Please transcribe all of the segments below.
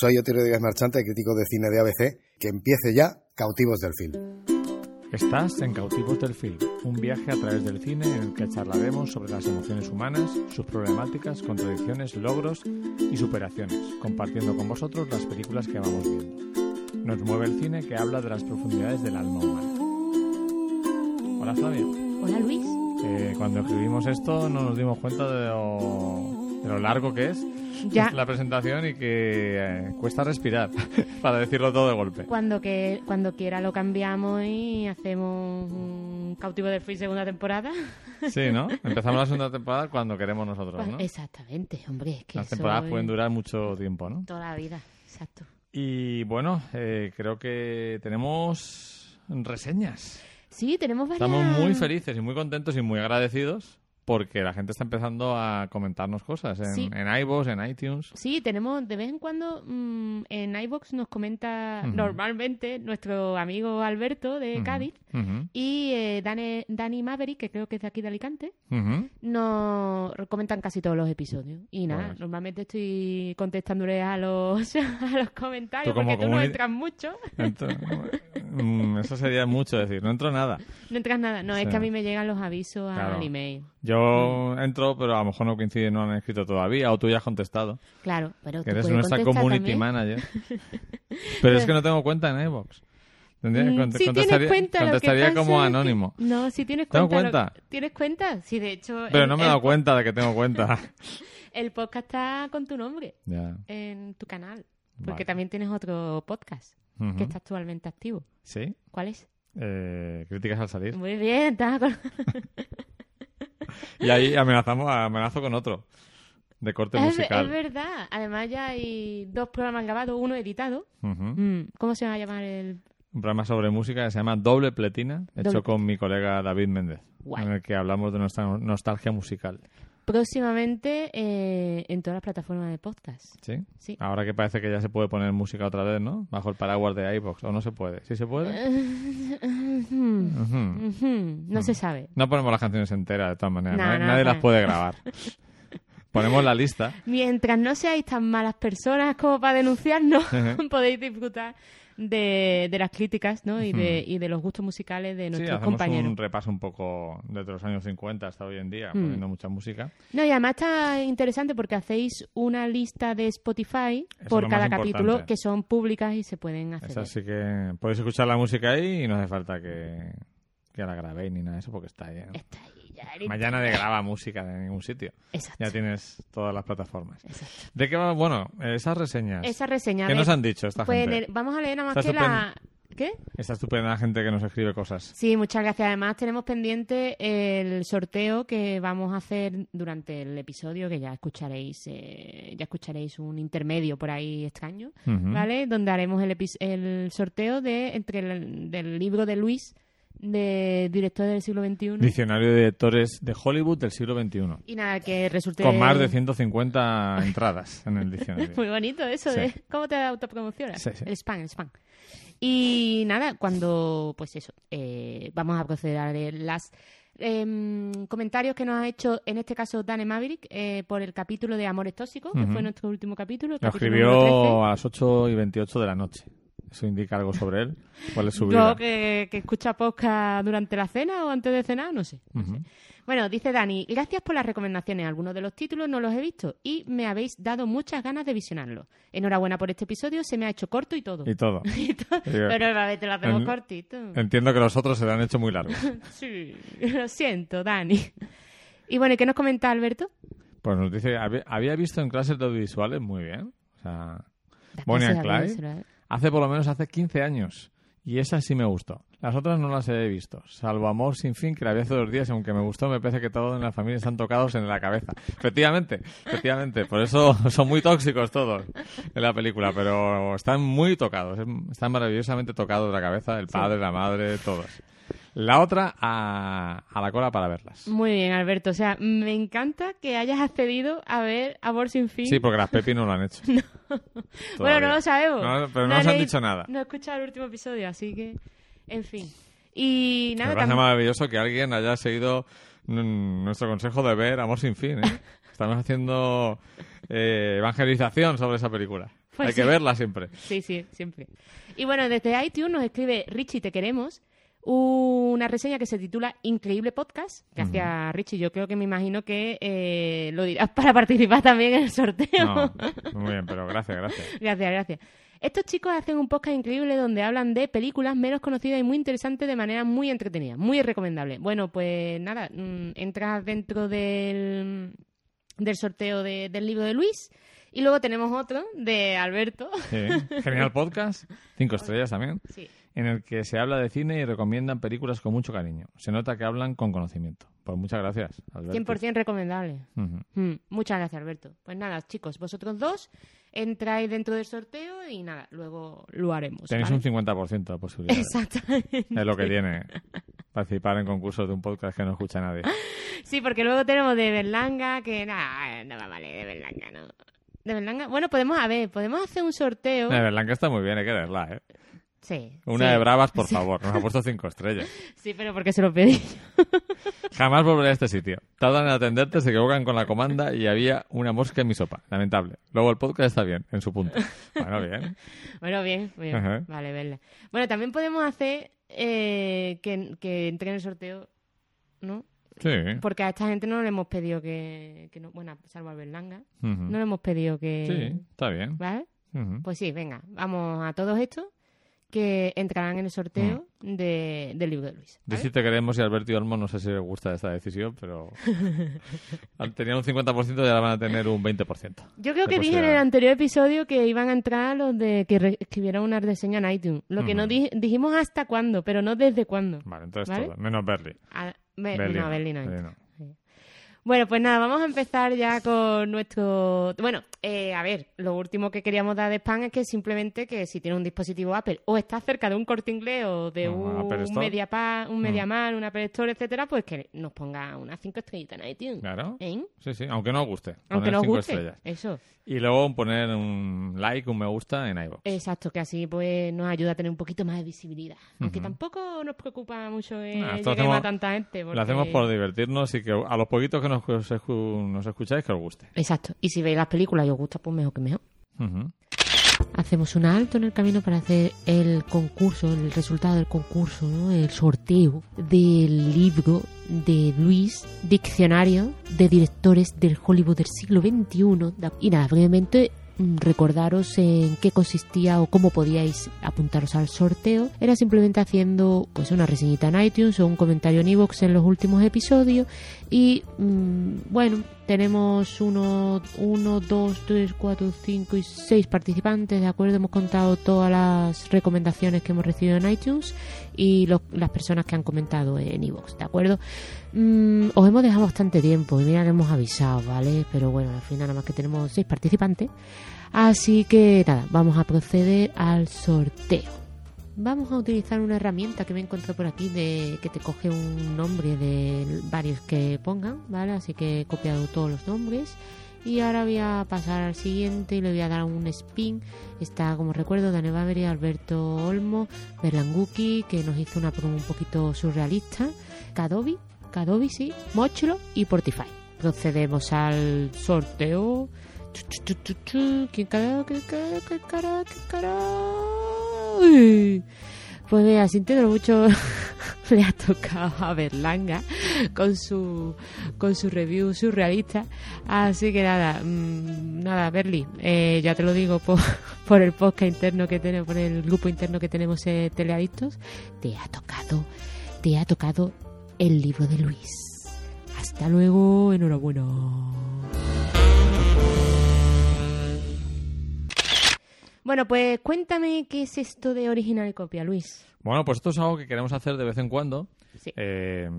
Soy Otero Díaz Marchante, crítico de cine de ABC. Que empiece ya Cautivos del Film. Estás en Cautivos del Film, un viaje a través del cine en el que charlaremos sobre las emociones humanas, sus problemáticas, contradicciones, logros y superaciones, compartiendo con vosotros las películas que vamos viendo. Nos mueve el cine que habla de las profundidades del alma humana. Hola Flavia. Hola Luis. Eh, cuando escribimos esto no nos dimos cuenta de lo, de lo largo que es Ya. la presentación y que eh, cuesta respirar, para decirlo todo de golpe. Cuando, que, cuando quiera lo cambiamos y hacemos un cautivo del fin segunda temporada. Sí, ¿no? Empezamos la segunda temporada cuando queremos nosotros, ¿no? Exactamente, hombre, es que Las temporadas pueden durar mucho tiempo, ¿no? toda la vida, exacto. Y bueno, eh, creo que tenemos reseñas. Sí, tenemos varias... Estamos muy felices y muy contentos y muy agradecidos porque la gente está empezando a comentarnos cosas en, Sí. en iVoox, en iTunes. Sí, tenemos de vez en cuando mm, en iBox nos comenta normalmente nuestro amigo Alberto de Cádiz y eh, Dani, Dani Maverick, que creo que es de aquí de Alicante, nos comentan casi todos los episodios. Y nada, Pues- normalmente estoy contestándole a los, a los comentarios Tú porque tú no entras mucho. Mm, eso sería mucho decir, no entro nada. No entras nada. No, es que a mí me llegan los avisos Claro. al email. Yo entro, pero a lo mejor no coincide, no han escrito todavía, o tú ya has contestado, Claro, pero que tú eres nuestra community también. manager. Pero es que no tengo cuenta en. Tendría- Mm, cont- tienes contestaría cuenta, contestaría como que- anónimo. No, sí tienes ¿Tengo cuenta. lo-? ¿Tienes cuenta? Sí, de hecho... Pero el- no me he dado cuenta de que tengo cuenta. El podcast está con tu nombre ya. en tu canal. Porque Vale. también tienes otro podcast que está actualmente activo. Sí. ¿Cuál es? Eh, críticas al salir. Muy bien, estás con... Y ahí amenazamos, amenazo con otro. De corte Es, musical. es verdad. Además ya hay dos programas grabados, uno editado. Mm, ¿Cómo se va a llamar el...? Un programa sobre música que se llama Doble Pletina, hecho con mi colega David Méndez. Guay. En el que hablamos de nuestra nostalgia musical. Próximamente eh, en todas las plataformas de podcast. ¿Sí? Sí. Ahora que parece que ya se puede poner música otra vez, ¿no? Bajo el paraguas de iVoox. ¿O no se puede? ¿Sí se puede? No se sabe. No ponemos las canciones enteras, de todas maneras. No, Nadie, no, las puede grabar. Ponemos la lista. Mientras no seáis tan malas personas como para denunciarnos, podéis disfrutar de, de las críticas ¿no? y, de, y de los gustos musicales de Sí, nuestros hacemos compañeros. un repaso un poco desde los años 50 hasta hoy en día, Mm. poniendo mucha música. No, y además está interesante porque hacéis una lista de Spotify Eso por cada capítulo importante. que son públicas y se pueden hacer. Así que podéis escuchar la música ahí y no hace falta que, que la grabéis ni nada de eso porque está ahí. ¿no? Está ahí, Mañana de graba música de ningún sitio. Exacto. Ya tienes todas las plataformas. exacto. ¿De qué va? Bueno, esas reseñas. Esa reseña. ¿Qué nos han dicho esta pues, gente? vamos a leer nada más Está que la... ¿Qué? Esta estupenda gente que nos escribe cosas. Sí, muchas gracias. Además, tenemos pendiente el sorteo que vamos a hacer durante el episodio, que ya escucharéis, eh, ya escucharéis un intermedio por ahí extraño. ¿vale? Donde haremos el, el sorteo de entre el, del libro de Luis, de director del siglo XXI. Diccionario de directores de Hollywood del siglo XXI. Y nada, que resulte... Con más de 150 entradas en el diccionario. Muy bonito eso Sí. de cómo te autopromocionas. Sí, sí. El spam, el spam. Y nada, cuando, pues eso, eh, vamos a proceder a leer las em, comentarios que nos ha hecho, en este caso, Dane Maverick, eh, por el capítulo de Amores Tóxicos, que fue nuestro último capítulo. Lo escribió a las 8 y 28 de la noche. Eso indica algo sobre él. ¿Cuál es su 13. vida? Yo que, que escucha podcast durante la cena o antes de cenar, no sé. no sé. Bueno, dice Dani, gracias por las recomendaciones. Algunos de los títulos no los he visto y me habéis dado muchas ganas de visionarlos. Enhorabuena por este episodio, se me ha hecho corto y todo. Y todo. Y todo. Pero a ver, te lo hacemos En- cortito. Entiendo que los otros se lo han hecho muy largos. Sí, lo siento, Dani. Y bueno, ¿y qué nos comenta Alberto? Pues nos dice, había, había visto en clases de audiovisuales muy bien. O sea, Bonnie and de Clyde. Hace por lo menos hace 15 años. Y esa sí me gustó. Las otras no las he visto. Salvo Amor sin fin, que la vi hace dos días, y aunque me gustó, me parece que todos en la familia están tocados en la cabeza. Efectivamente, efectivamente. Por eso son muy tóxicos todos en la película, pero están muy tocados. Están maravillosamente tocados de la cabeza, el padre, la madre, todos. La otra a, a la cola para verlas. Muy bien, Alberto. O sea, me encanta que hayas accedido a ver Amor sin fin. Sí, porque las Pepi no lo han hecho. bueno, Todavía. no lo sabemos. No, pero no nos han dicho nada. No he escuchado el último episodio, así que, en fin. Y Me nada, parece tam- maravilloso que alguien haya seguido nuestro consejo de ver Amor sin fin. ¿eh? Estamos haciendo eh, evangelización sobre esa película. Pues Hay que verla siempre. Sí, sí, siempre. Y bueno, desde iTunes nos escribe Richie, te queremos. Una reseña que se titula Increíble Podcast. Gracias, Richie. Yo creo que me imagino que eh, lo dirás para participar también en el sorteo. No, muy bien, pero gracias, gracias. Gracias, gracias. Estos chicos hacen un podcast increíble donde hablan de películas menos conocidas y muy interesantes de manera muy entretenida, muy recomendable. Bueno, pues nada, mm, entras dentro del, del sorteo de- del libro de Luis y luego tenemos otro de Alberto. Sí, Genial podcast, cinco estrellas también, Sí. En el que se habla de cine y recomiendan películas con mucho cariño. Se nota que hablan con conocimiento. Pues muchas gracias, Alberto. 100% recomendable. Mm, muchas gracias, Alberto. Pues nada, chicos, vosotros dos entráis dentro del sorteo y nada, luego lo haremos. Tenéis ¿vale? un 50% de posibilidades. Exactamente. Es lo que tiene participar en concursos de un podcast que no escucha nadie. Sí, porque luego tenemos de Berlanga, que nada, no va vale, de Berlanga, no. De Berlanga, bueno, podemos, a ver, podemos hacer un sorteo. De que está muy bien, hay que verla, ¿eh? Sí. Una sí, de bravas, por favor. Nos ha puesto cinco estrellas. Sí, pero porque se lo pedí. Jamás volveré a este sitio. Tardan en atenderte, se equivocan con la comanda y había una mosca en mi sopa. Lamentable. Luego el podcast está bien, en su punto. Bueno, bien. Bueno, bien, bien. Ajá. Vale, verla. Bueno, también podemos hacer eh, que, que entre en el sorteo, ¿no? Sí. Porque a esta gente no le hemos pedido que, que no, bueno, salvo a Berlanga, no le hemos pedido que... Sí, está bien. ¿Vale? Pues sí, venga, vamos a todos estos que entrarán en el sorteo de, del libro de Luis. ¿vale? si te queremos y Alberto y Olmo no sé si les gusta esta decisión, pero tenían un 50% y ahora van a tener un 20%. Yo creo que dije en el anterior episodio que iban a entrar los de que escribieran una reseña en iTunes. Lo que no di- dijimos hasta cuándo, pero no desde cuándo. Vale, entonces ¿Vale? todo. Menos Berly. A- Be- Berly no, no, Berlín no Berlín entra. no. Bueno, pues nada, vamos a empezar ya con nuestro... Bueno, eh, a ver, lo último que queríamos dar de spam es que simplemente que si tienes un dispositivo Apple o estás cerca de un corte inglés o de Ah, un. Mediapar, un Mm. Mediamar, un Apple Store, etcétera, pues que nos ponga unas cinco estrellitas en iTunes. Claro. ¿Eh? Sí, sí, aunque no os guste. Aunque cinco guste. estrellas. Eso. Y luego poner un like, un me gusta en iVoox. Exacto, que así pues nos ayuda a tener un poquito más de visibilidad. Aunque tampoco nos preocupa mucho lleguemos hacemos- a tanta gente. Lo hacemos por divertirnos y que a los poquitos que nos, escu- nos escucháis que os guste. Exacto. Y si veis las películas y os gusta, pues mejor que mejor. Hacemos un alto en el camino para hacer el concurso, el resultado del concurso, ¿no? el sorteo del libro de Luis, Diccionario de Directores del Hollywood del siglo XXI. Y nada, brevemente recordaros en qué consistía o cómo podíais apuntaros al sorteo. Era simplemente haciendo pues una reseñita en iTunes o un comentario en iVoox en los últimos episodios y mm, bueno, tenemos uno, uno, dos, tres, cuatro, cinco y seis participantes, ¿de acuerdo? Hemos contado todas las recomendaciones que hemos recibido en iTunes y las personas que han comentado en iVoox, ¿de acuerdo? Mm, os hemos dejado bastante tiempo y mira hemos avisado, ¿vale? Pero bueno, al final nada más que tenemos seis participantes. Así que nada, vamos a proceder al sorteo. Vamos a utilizar una herramienta que me encontré por aquí de que te coge un nombre de varios que pongan, ¿vale? Así que he copiado todos los nombres. Y ahora voy a pasar al siguiente y le voy a dar un spin. Está, como recuerdo, Dane Baveri, Alberto Olmo, Berlanguki, que nos hizo una promo un poquito surrealista, Kadobi, Kadobi, sí, Mochlo y Portify. Procedemos al sorteo. ¿Quién cara? ¿Qué cara? ¿Qué cara? ¿Qué cara? Pues mira, sintiendo mucho, le ha tocado a Berlanga con su con su review surrealista. Así que nada, mm, nada, Berli, eh, ya te lo digo por, por el podcast interno que tenemos, por el grupo interno que tenemos eh, Teleadictos, te ha tocado, te ha tocado el libro de Luis. Hasta luego, enhorabuena. Bueno, pues cuéntame qué es esto de original y copia, Luis. Bueno, pues esto es algo que queremos hacer de vez en cuando. Sí. Eh,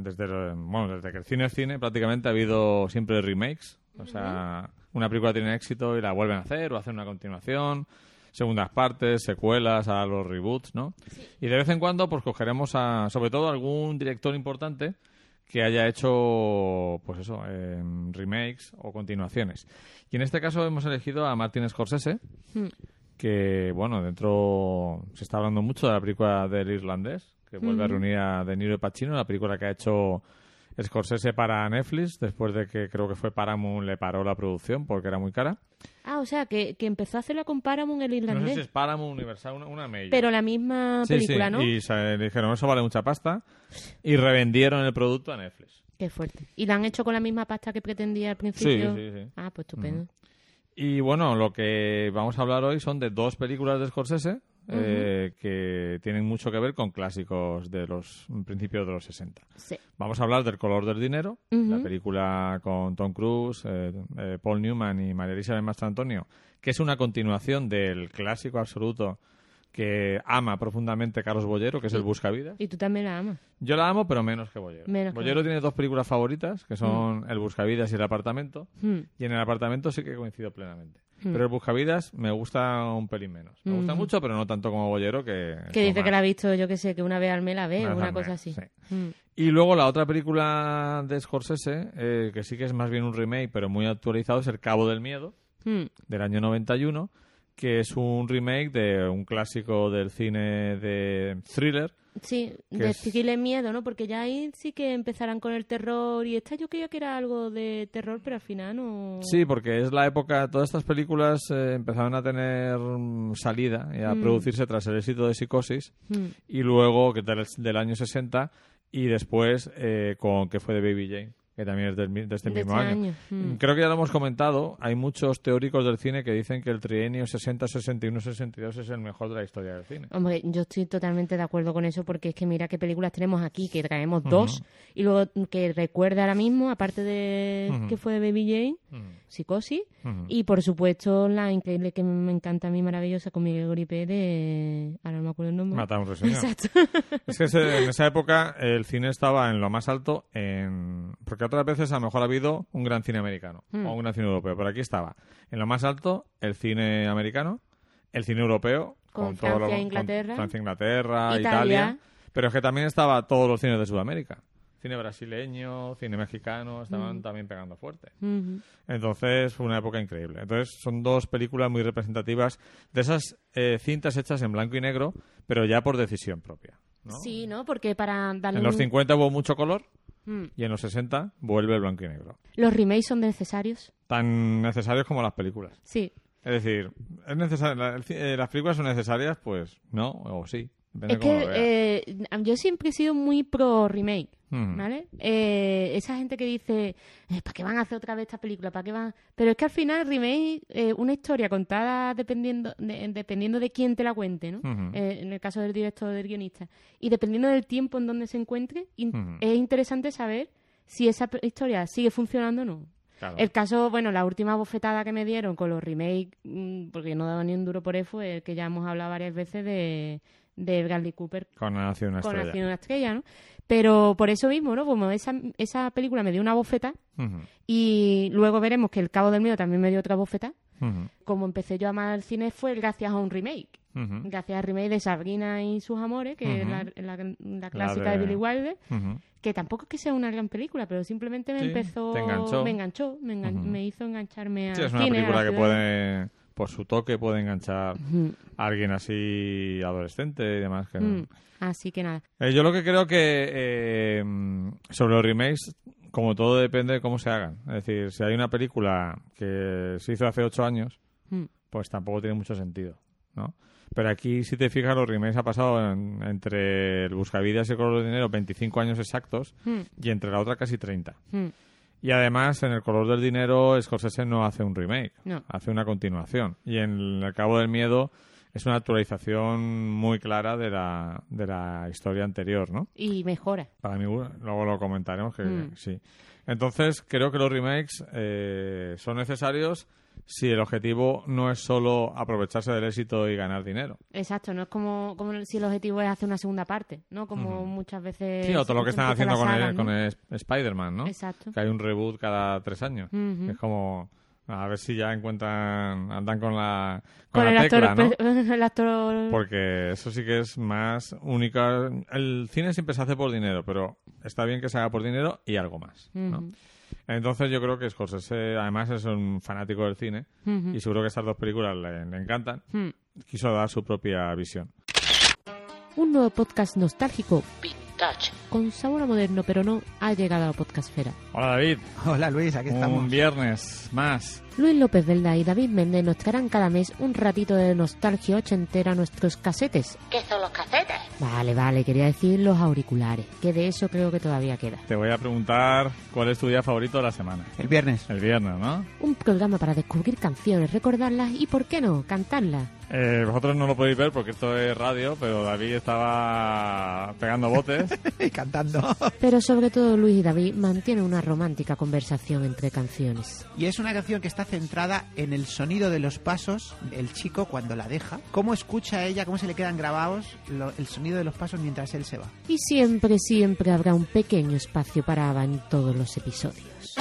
desde, bueno, desde que el cine es cine, prácticamente ha habido siempre remakes. O sea, una película tiene éxito y la vuelven a hacer o hacen una continuación, segundas partes, secuelas a los reboots, ¿no? Y de vez en cuando, pues cogeremos a, sobre todo, algún director importante que haya hecho, pues eso, eh, remakes o continuaciones. Y en este caso hemos elegido a Martin Scorsese, Hmm. que, bueno, dentro se está hablando mucho de la película del irlandés, que vuelve a Ujú. reunir a De Niro y Pacino, la película que ha hecho Scorsese para Netflix, después de que creo que fue Paramount le paró la producción porque era muy cara. Ah, o sea, que, que empezó a hacerla con Paramount el No irlandés. sé si es Paramount Universal, una, una major. Pero la misma Sí, película, sí, ¿no? Y se dijeron, eso vale mucha pasta. Y revendieron el producto a Netflix. Qué fuerte. ¿Y la han hecho con la misma pasta que pretendía al principio? Sí, sí, sí. Ah, pues estupendo. Y bueno, lo que vamos a hablar hoy son de dos películas de Scorsese eh, que tienen mucho que ver con clásicos de los principios de los 60. Sí. Vamos a hablar del color del dinero, la película con Tom Cruise, eh, eh, Paul Newman y María Elizabeth Mastrantonio, que es una continuación del clásico absoluto que ama profundamente Carlos Bollero, que es el Buscavidas. Y tú también la amas. Yo la amo, pero menos que Bollero. Menos que Bollero tiene dos películas favoritas, que son El Buscavidas y El Apartamento. Hmm. Y en El Apartamento sí que coincido plenamente. Hmm. Pero El Buscavidas me gusta un pelín menos. Me gusta Hmm. mucho, pero no tanto como Bollero, que... Que dice que la ha visto, yo que sé, que una vez al mes la ve, Una una cosa así. sí. Mm. Y luego la otra película de Scorsese, eh, que sí que es más bien un remake, pero muy actualizado, es El Cabo del Miedo, Mm. del año 91, que es un remake de un clásico del cine de thriller. Sí, de es- miedo, ¿no? Porque ya ahí sí que empezarán con el terror y esta yo creía que era algo de terror, pero al final no... Sí, porque es la época, todas estas películas eh, empezaron a tener mm, salida y a Mm. producirse tras el éxito de Psicosis Mm. y luego que del, del año 60 y después eh, con que fue de Baby Jane, que también es del de este De mismo este año. año, mm. Creo que ya lo hemos comentado, hay muchos teóricos del cine que dicen que el trienio 60-61-62 es el mejor de la historia del cine. Hombre, yo estoy totalmente de acuerdo con eso porque es que mira qué películas tenemos aquí, que traemos dos y luego que recuerda ahora mismo, aparte de que fue de Baby Jane, Mm. Psicosis y por supuesto la increíble que me encanta a mí maravillosa con Miguel Gripé de... ahora no me acuerdo el nombre. Ruiseñor. Exacto. Es que en esa época el cine estaba en lo más alto, en... porque otras veces a lo mejor ha habido un gran cine americano Hmm. o un gran cine europeo, pero aquí estaba en lo más alto el cine americano, el cine europeo, Con todo lo- Francia, con Inglaterra. Francia, Inglaterra, Italia. Italia, pero es que también estaba todos los cines de Sudamérica. Cine brasileño, cine mexicano, estaban también pegando fuerte. Ujú. Entonces fue una época increíble. Entonces son dos películas muy representativas de esas eh, cintas hechas en blanco y negro, pero ya por decisión propia. ¿no? Sí, ¿no? Porque para darle En los un- 50 hubo mucho color Mm. y en los 60 vuelve el blanco y negro. ¿Los remakes son necesarios? Tan necesarios como las películas. Sí. Es decir, ¿es necesario, la- eh, ¿las películas son necesarias? Pues no, o sí. Depende Es que eh, yo siempre he sido muy pro remake, Mm. ¿vale? Eh, esa gente que dice, eh, ¿para qué van a hacer otra vez esta película? ¿Para qué van? Pero es que al final remake, eh, una historia contada dependiendo de, dependiendo de quién te la cuente, ¿no? Ujú. Eh, en el caso del director o del guionista. Y dependiendo del tiempo en donde se encuentre, in- Ujú. es interesante saber si esa historia sigue funcionando o no. Claro. El caso, bueno, la última bofetada que me dieron con los remakes, mm, porque no daba ni un duro por eso, fue el que ya hemos hablado varias veces de, de Bradley Cooper Con Nació una con estrella. Naciendo una estrella, ¿no? Pero por eso mismo, ¿no? Como esa, esa película me dio una bofeta y luego veremos que El Cabo del Miedo también me dio otra bofeta. Como empecé yo a amar el cine fue gracias a un remake. Gracias al remake de Sabrina y sus amores, que es la, la- la clásica de- de... Billy Wilder, que tampoco es que sea una gran película, pero simplemente me Sí, empezó... enganchó. Me enganchó, me, engan- me hizo engancharme a Sí, es una cine, a la película que puede, por su toque, puede enganchar a alguien así adolescente y demás. Que... Mm, Así que nada. Eh, yo lo que creo que eh, sobre los remakes, como todo depende de cómo se hagan. Es decir, si hay una película que se hizo hace ocho años, Mm. pues tampoco tiene mucho sentido, ¿no? Pero aquí, si te fijas, los remakes ha pasado en- entre el Buscavidas y el Color de Dinero 25 años exactos Mm, y entre la otra casi 30. Y además, en El color del dinero, Scorsese no hace un remake, No. hace una continuación. Y en El cabo del miedo es una actualización muy clara de la, de la historia anterior, ¿no? Y mejora. Para mí, luego lo comentaremos que Mm. sí. Entonces, creo que los remakes eh, son necesarios si el objetivo no es solo aprovecharse del éxito y ganar dinero. Exacto, no es como, como si el objetivo es hacer una segunda parte, ¿no? Como muchas veces... Sí, o todo lo que están haciendo con, el- con ¿no? el Spider-Man, ¿no? Exacto. Que hay un reboot cada tres años. Es como, a ver si ya encuentran, andan con la, Con, con el, la actor, tecla, ¿no? el actor... Porque eso sí que es más única. El cine siempre se hace por dinero, pero está bien que se haga por dinero y algo más, ¿no? Entonces yo creo que Scorsese, además, es un fanático del cine y seguro que estas dos películas le, le encantan. Mm. Quiso dar su propia visión. Un nuevo podcast nostálgico touch, con sabor a moderno, pero no, ha llegado a la podcastfera. Hola David. Hola Luis, aquí estamos. Un viernes más. Luis López Velda y David Méndez nos traerán cada mes un ratito de nostalgia ochentera a nuestros casetes. ¿Qué son los casetes? Vale, vale, quería decir los auriculares, que de eso creo que todavía queda. Te voy a preguntar cuál es tu día favorito de la semana. El viernes. El viernes, ¿no? Un programa para descubrir canciones, recordarlas y, ¿por qué no?, cantarlas. Eh, vosotros no lo podéis ver porque esto es radio, pero David estaba pegando botes. y cantando. Pero sobre todo Luis y David mantienen una romántica conversación entre canciones. Y es una canción que está centrada en el sonido de los pasos, el chico cuando la deja, cómo escucha ella, cómo se le quedan grabados lo- el sonido de los pasos mientras él se va. Y siempre, siempre habrá un pequeño espacio para Ava en todos los episodios.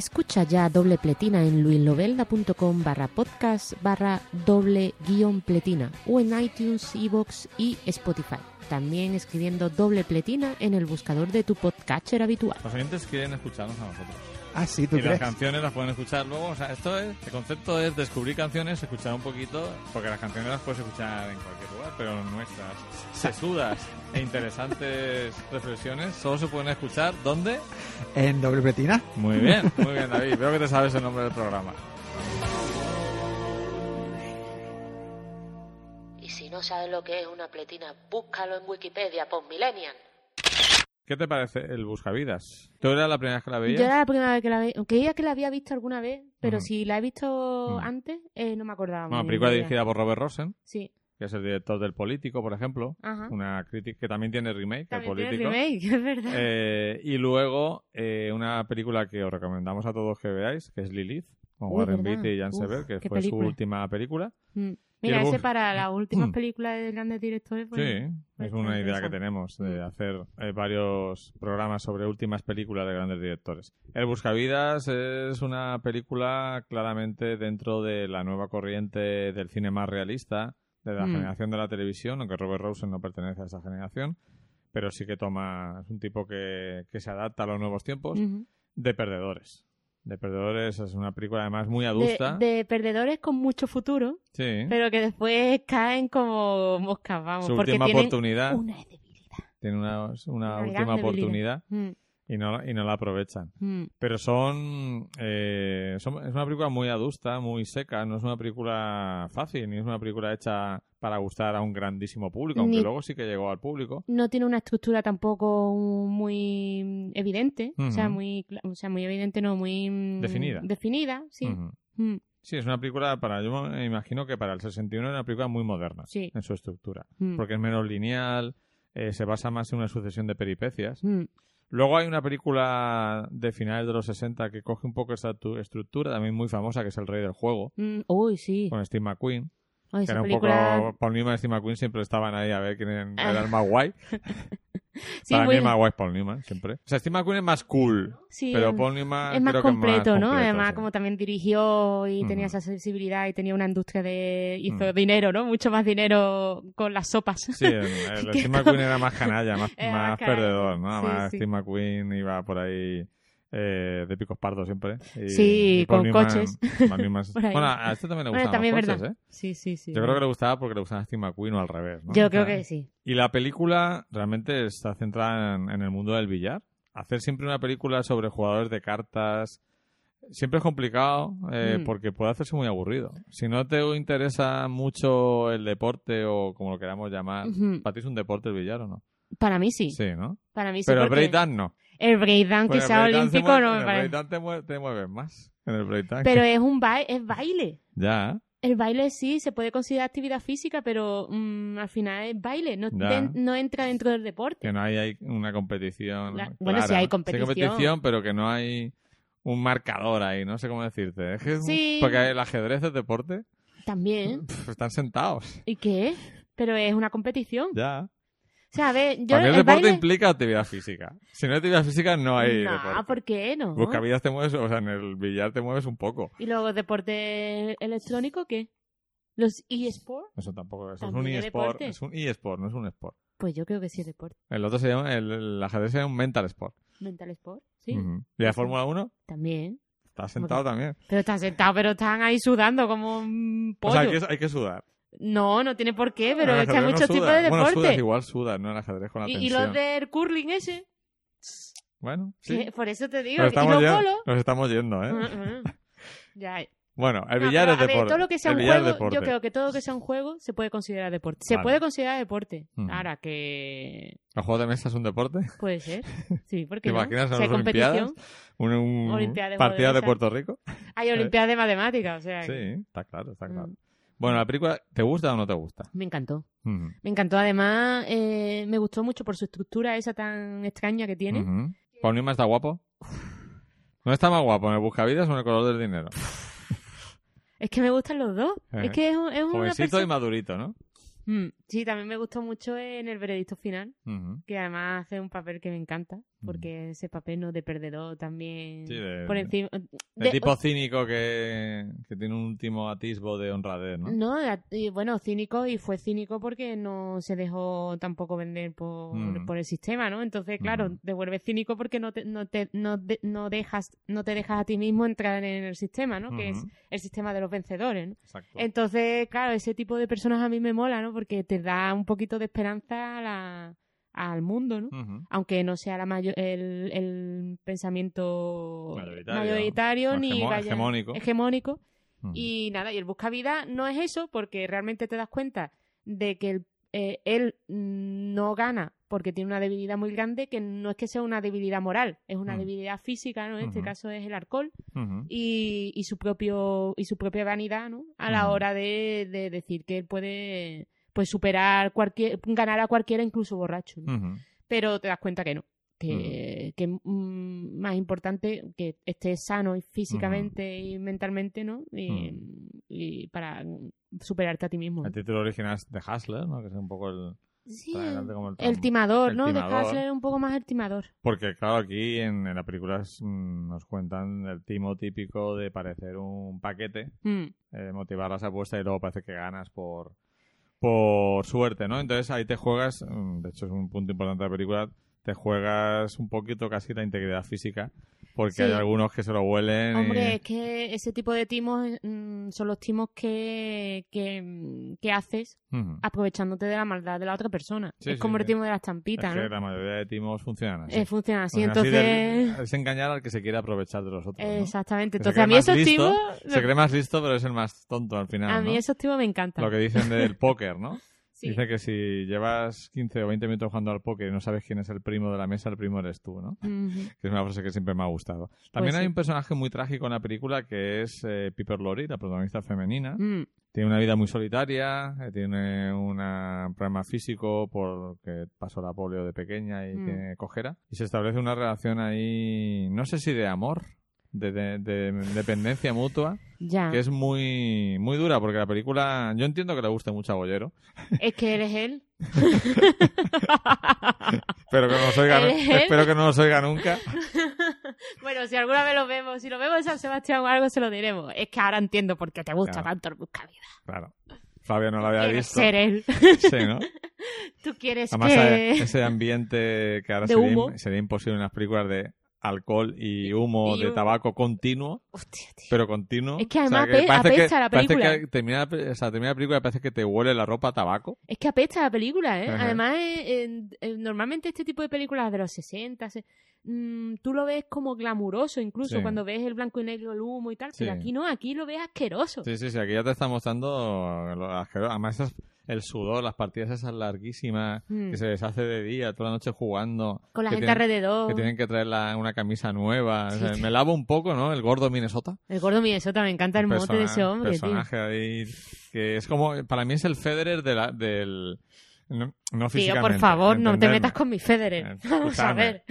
Escucha ya doble pletina en luislovelda.com barra podcast barra doble guion pletina o en iTunes, Evox y Spotify. También escribiendo doble pletina en el buscador de tu podcatcher habitual. Los oyentes quieren escucharnos a nosotros. Ah, sí, ¿tú y las canciones las pueden escuchar luego. O sea, esto es, el concepto es descubrir canciones, escuchar un poquito, porque las canciones las puedes escuchar en cualquier lugar, pero nuestras sesudas e interesantes reflexiones solo se pueden escuchar ¿dónde? En doble pretina. Muy bien, muy bien, David. Veo que te sabes el nombre del programa. Y si no sabes lo que es una pletina, búscalo en Wikipedia, Millennial. ¿Qué te parece el Buscavidas? ¿Tú eras la primera vez que la Yo veías? era la primera vez que la veía, creía que la había visto alguna vez, pero si la he visto antes, eh, no me acordaba. Una muy película dirigida por Robert Rosen, Sí, que es el director del Político, por ejemplo. ajá. Una crítica que también tiene remake. También el tiene Político. remake, es verdad. Eh, y luego eh, una película que os recomendamos a todos que veáis, que es Lilith, con Uy, Warren. Beatty y Jan Sever, que fue película. su última película. Mm. Mira, ese para las últimas Mm. películas de grandes directores. pues, Sí, pues es una idea que tenemos de Mm. hacer eh, varios programas sobre últimas películas de grandes directores. El Buscavidas es una película claramente dentro de la nueva corriente del cine más realista, de la Mm. generación de la televisión, aunque Robert Rosen no pertenece a esa generación, pero sí que toma, es un tipo que, que se adapta a los nuevos tiempos, de perdedores. De perdedores es una película además muy adusta. de perdedores con mucho futuro, Sí. pero que después caen como moscas, vamos. Su porque última tienen oportunidad. una debilidad. Tiene una, una última oportunidad Mm, y no, y no la aprovechan. mm. Pero son, eh, son- Es una película muy adusta, muy seca. No es una película fácil, ni es una película hecha para gustar a un grandísimo público, aunque Ni- luego sí que llegó al público. No tiene una estructura tampoco muy evidente, o sea, muy, o sea, muy evidente, no, muy mm, Definida. Definida, sí. Ujú. Mm, Sí, es una película para. Yo me imagino que para el 61 era una película muy moderna Sí. en su estructura. mm, Porque es menos lineal, eh, se basa más en una sucesión de peripecias. mm. Luego hay una película de finales de los 60 que coge un poco esa tu- estructura, también muy famosa, que es El Rey del Juego, Mm, Uy, sí. con Steve McQueen. Ay, Que era un película... poco. Paul Newman y Steve McQueen siempre estaban ahí a ver quién era el más guay. Sí, Para mí es más guay Paul Newman, siempre. O sea, Steve McQueen es más cool, sí, pero es- Paul Newman es más creo que completo, más ¿no? completo, Además, sí. como también dirigió y tenía esa sensibilidad y tenía una industria de... hizo Mm. dinero, ¿no? Mucho más dinero con las sopas. Sí, el, el Steve McQueen era más canalla, más, más más canalla. perdedor, ¿no? Además. Steve McQueen iba por ahí eh, de picos pardos siempre. Y- Sí, y Paul con Newman- coches. Bueno, a este también le Bueno, gustaban también los es coches, verdad. ¿eh? Sí, sí, sí. Yo creo que le gustaba porque le gustaba Steve McQueen o al revés, ¿no? Yo O creo sea, que sí. Y la película realmente está centrada en, en el mundo del billar. Hacer siempre una película sobre jugadores de cartas siempre es complicado eh, Mm. porque puede hacerse muy aburrido. Si no te interesa mucho el deporte o como lo queramos llamar, Ujú. ¿para ti es un deporte el billar o no? Para mí sí. Sí, ¿no? Para mí sí. Pero el porque breakdance no. El breakdance que Pues el sea olímpico mueve- no me el parece. breakdance te, te mueves más. En el breakdance. Pero es un baile, es baile. Ya. El baile sí se puede considerar actividad física, pero mm, al final es baile, no, no entra dentro del deporte. Que no hay, hay una competición. La- bueno, sí hay Sí competición. competición, pero que no hay un marcador ahí, no sé cómo decirte. Es que es un-. Porque el ajedrez es deporte, También. pf, están sentados. ¿Y qué? Pero es una competición. Ya. O sea, a ver, yo Para mí el, el deporte baile... implica actividad física. Si no hay actividad física, no hay no, deporte. ¿por qué no? Buscavidas te mueves, o sea, en el billar te mueves un poco. ¿Y luego deporte electrónico qué? ¿Los eSports? Eso tampoco, eso es un eSport. Es un eSport, no es un sport. Pues yo creo que sí es deporte. El otro se llama, el, el ajedrez sería un mental sport. Mental Sport, sí. Ujú. ¿Y la Sí. Fórmula 1? También. Está sentado también. Pero están sentados, pero están ahí sudando como un O sea, hay pollo. que, hay que sudar. No, no tiene por qué, pero es que hay ajedrez no muchos tipos de Bueno, deporte. sudas igual sudas, ¿no? El ajedrez con la y, y tensión. los del curling ese, Bueno, sí. que- por eso te digo, Nos y estamos, los nos estamos yendo, ¿eh? Mm, mm. ya. Bueno, el No, billar pero, es ver, deporte. todo lo que sea el un juego, yo creo que todo lo que sea un juego se puede considerar deporte. Se Vale. puede considerar deporte. Ujú. Ahora que ¿El juego de mesa es un deporte? puede ser. Sí, porque ¿Te no? imaginas las Olimpiadas? Un, un Olimpiada de de. Puerto Rico. hay olimpiadas de matemáticas, o sea, Sí, está claro, está claro. Mm. Bueno, ¿la película te gusta o no te gusta? me encantó. Me encantó, además, eh, me gustó mucho por su estructura esa tan extraña que tiene. ¿Paul Newman está guapo? ¿No está más guapo en el Buscavidas o en el color del dinero? Es que me gustan los dos. Eh. Es que es, un- es una Jovencito y persona... madurito, ¿no? Mm, sí, también me gustó mucho en el veredicto final, que además hace un papel que me encanta, porque ese papel no de perdedor también Mm. Sí, de- por encima... El de- tipo cínico que, que tiene un último atisbo de honradez, ¿no? No, y bueno, cínico y fue cínico porque no se dejó tampoco vender por, Mm. por el sistema, ¿no? Entonces, claro, Mm. te vuelves cínico porque no te, no te, no, de- no dejas, no te dejas a ti mismo entrar en el sistema, ¿no? Que es el sistema de los vencedores, ¿no? Exacto. Entonces, claro, ese tipo de personas a mí me mola, ¿no? Porque te da un poquito de esperanza a la- al mundo, ¿no? Aunque no sea la mayo- el, el pensamiento Mayoritario. ni hegemo- vaya- hegemónico. Y nada, y el buscavida no es eso, porque realmente te das cuenta de que el- eh, él no gana porque tiene una debilidad muy grande, que no es que sea una debilidad moral, es una debilidad física, ¿no? En este caso es el alcohol y, y su propio y su propia vanidad, ¿no? A la hora de, de decir que él puede pues superar cualquier ganar a cualquiera incluso borracho, pero te das cuenta que no. Que, que mm, más importante que estés sano y físicamente y mentalmente, ¿no? Y, y para superarte a ti mismo. El título original es The Hustler, ¿no? Que es un poco el... Sí, como el timador, el ¿no? De. Hassler un poco más el timador. Porque, claro, aquí en, en la película mm, nos cuentan el timo típico de parecer un paquete, Mm, eh, motivar las apuestas y luego parece que ganas por, por suerte, ¿no? Entonces ahí te juegas, mm, de hecho es un punto importante de la película, te juegas un poquito casi la integridad física, porque Sí. hay algunos que se lo huelen. y- Hombre, es que ese tipo de timos mm, son los timos que, que, mm, que haces aprovechándote de la maldad de la otra persona. Sí, es sí, como el timo de las que ¿no? la mayoría de timos funcionan así. Eh, así, Funcionan así entonces... es engañar al que se quiere aprovechar de los otros. ¿no? Exactamente. Se Entonces a mí esos listo, timos... Se cree más listo, pero es el más tonto al final. A mí ¿no? esos timos me encantan. Lo que dicen del póker, ¿no? Sí. Dice que si llevas 15 o 20 minutos jugando al póker y no sabes quién es el primo de la mesa, el primo eres tú, ¿no? Que es una frase que siempre me ha gustado. También Pues hay sí. un personaje muy trágico en la película que es eh, Piper Laurie, la protagonista femenina. Mm. Tiene una vida muy solitaria, eh, tiene un problema físico porque pasó la polio de pequeña y Mm. tiene cojera. Y se establece una relación ahí, no sé si de amor, de, de- de dependencia mutua, Ya. que es muy, muy dura porque la película, yo entiendo que le guste mucho a Bollero, Es que eres él. pero que no nos espero que no nos oiga nunca. bueno, si alguna vez lo vemos, si lo vemos en San Sebastián o algo, se lo diremos. Es que ahora entiendo por qué te gusta Claro. tanto el Buscavida. Claro. Fabio no lo había Quieres visto. ser él. Sí, ¿no? Tú quieres Además, que... eh, ese ambiente que ahora sería, sería imposible en las películas de alcohol y humo Y de tabaco continuo, Hostia, tío. pero continuo. Es que además apesta la parece película. que termina, o sea, termina la película y parece que te huele la ropa a tabaco. Es que apesta la película, ¿eh? Ajá. Además, eh, en- en- normalmente este tipo de películas de los 60, se- mm, tú lo ves como glamuroso, incluso Sí. cuando ves el blanco y negro, el humo y tal, pero aquí no, aquí lo ves asqueroso. Sí, sí, sí, aquí ya te está mostrando lo asqueroso. Además, esas- el sudor, las partidas esas larguísimas, Mm. que se les hace de día, toda la noche jugando. Con la gente tienen- alrededor. Que tienen que traer la- una camisa nueva. O Sí, sea, sí. Me lavo un poco, ¿no? El gordo Minnesota. El gordo Minnesota, me encanta el mote de ese hombre, tío. personaje ahí que es como para mí es el Federer de la, del no, no Tío, por favor, no te metas con mi Federer. Eh, Vamos a ver.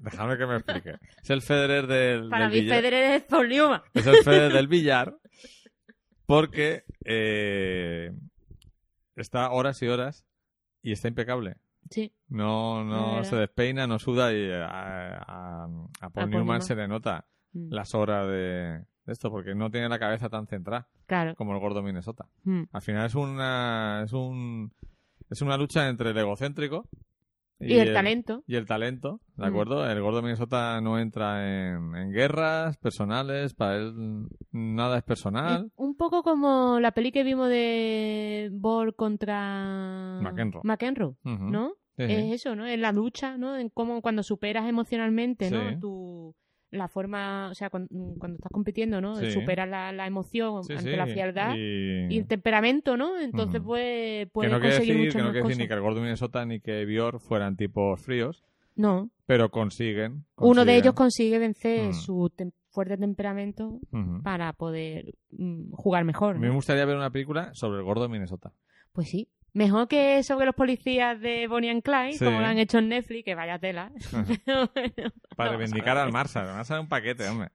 Dejadme que me explique. Es el Federer del, Para del mí billar. Federer es Paul Newman. Es el Federer del billar porque eh, está horas y horas y está impecable. Sí. No, no se despeina, no suda y a, a, a Paul Newman Newman. se le nota Mm, las horas de, de esto porque no tiene la cabeza tan centrada Claro. como el gordo Minnesota. Mm. Al final es una es un es una lucha entre el egocéntrico Y, el, talento. y el talento, ¿de Mm. acuerdo? El gordo Minnesota no entra en, en guerras personales, para él nada es personal. Es un poco como la peli que vimos de Bor contra McEnroe. McEnroe. ¿no? Sí, sí. Es eso, ¿no? En la lucha, ¿no? En cómo cuando superas emocionalmente, Sí. ¿no? Tu, la forma, o sea, cuando, cuando estás compitiendo, ¿no? Superas la, la emoción ante la frialdad y... y- el temperamento, ¿no? Entonces, Ujú. pues, que no conseguir decir, muchas que no quiere decir ni que el gordo Minnesota ni que Bior fueran tipos fríos, No, pero consiguen. uno de ellos consigue vencer Mm. su fuerte temperamento para poder mm, jugar mejor. Me ¿no? gustaría ver una película sobre el gordo de Minnesota. Pues sí. Mejor que sobre los policías de Bonnie and Clyde, Sí. como lo han hecho en Netflix, que vaya tela. Bueno, Para reivindicar al Marshall. Van a un paquete, hombre.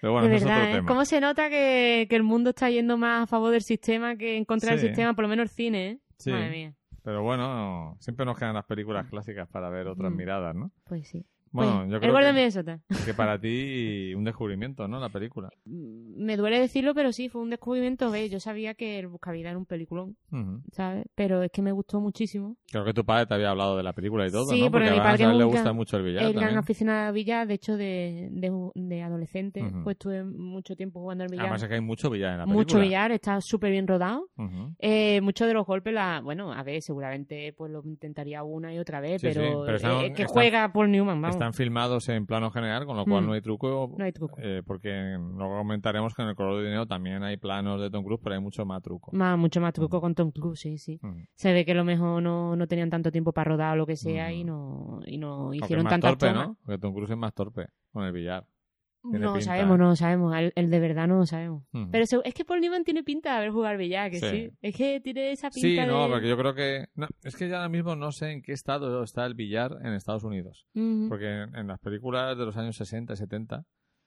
Pero bueno, de eso es verdad, otro ¿eh? tema. ¿Cómo se nota que, que el mundo está yendo más a favor del sistema que en contra Sí. del sistema? Por lo menos el cine, ¿eh? Sí. Madre mía. Pero bueno, siempre nos quedan las películas clásicas para ver otras Mm. miradas, ¿no? Pues sí. Bueno, Pues, yo el creo gordo de que, Minnesota. que para ti un descubrimiento, ¿no? La película. Me duele decirlo, pero sí, fue un descubrimiento. ¿ves? Yo sabía que el Buscavida era un peliculón, Ujú. ¿sabes? Pero es que me gustó muchísimo. Creo que tu padre te había hablado de la película y todo, Sí, ¿no? porque mi además padre a le gusta gran- mucho el billar el gran aficionado al billar, de hecho, de, de, de adolescente, Ujú. pues tuve mucho tiempo jugando al billar. Además es que hay mucho billar en la película. mucho billar, está súper bien rodado. Ujú. Eh, muchos de los golpes, la, bueno, a ver, seguramente pues lo intentaría una y otra vez, Sí, sí, pero, pero están- eh, que están- juega Paul Newman, vamos. Están filmados en plano general, con lo cual Mm. no hay truco. No hay truco. eh, porque luego comentaremos que en el color de dinero también hay planos de Tom Cruise, pero hay mucho más truco. Más, mucho más truco con Tom Cruise, sí, sí. Ujú. Se ve que a lo mejor no, no tenían tanto tiempo para rodar o lo que sea Mm. y no, y no hicieron más tantas torpe, tomas. ¿no? Porque Tom Cruise es más torpe con el billar. No lo pinta, sabemos, no lo sabemos. El, el de verdad no lo sabemos. Pero es que Paul Newman tiene pinta de haber jugado al billar, que sí. Sí. Es que tiene esa pinta Sí, de... no, porque yo creo que... no, es que ya ahora mismo no sé en qué estado está el billar en Estados Unidos. Porque en, en las películas de los años 60 y 70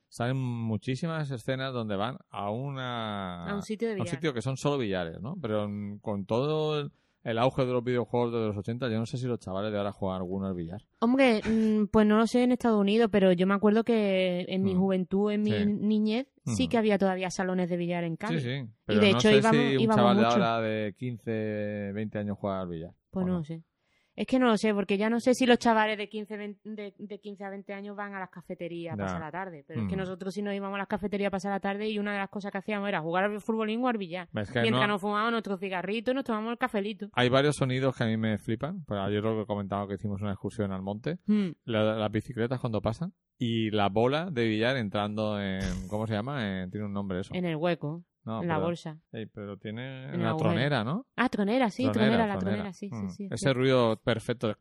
salen muchísimas escenas donde van a una... A un sitio de a un billar. sitio que son solo billares, ¿no? Pero con todo el, el auge de los videojuegos de los 80, yo no sé si los chavales de ahora juegan alguno al billar. Hombre, mm, pues no lo sé en Estados Unidos, pero yo me acuerdo que en mi Mm. juventud, en mi Sí. niñez, sí Ujú. que había todavía salones de billar en Cali. Sí, sí. Pero de no hecho sé íbamos- si un íbamos chaval de mucho. ahora de 15, 20 años juega al billar. Pues ¿o no lo sé. Es que no lo sé, porque ya no sé si los chavales de 15, 20 de, de 15 a 20 años van a las cafeterías a pasar la tarde. Pero es que Mm. nosotros sí nos íbamos a las cafeterías a pasar la tarde y una de las cosas que hacíamos era jugar al futbolín o al billar. Es que Mientras no- nos fumábamos nuestros cigarritos y nos tomábamos el cafelito. Hay varios sonidos que a mí me flipan. Pues ayer lo que he comentado que hicimos una excursión al monte. Mm. La- las bicicletas cuando pasan. Y la bola de billar entrando en... ¿Cómo se llama? En- tiene un nombre eso. En el hueco, No, en la pero- bolsa. Ey, pero tiene En la agujero. tronera, ¿no? Ah, tronera, sí, tronera, la tronera, sí, Mm. sí, sí. Ese ruido perfecto de...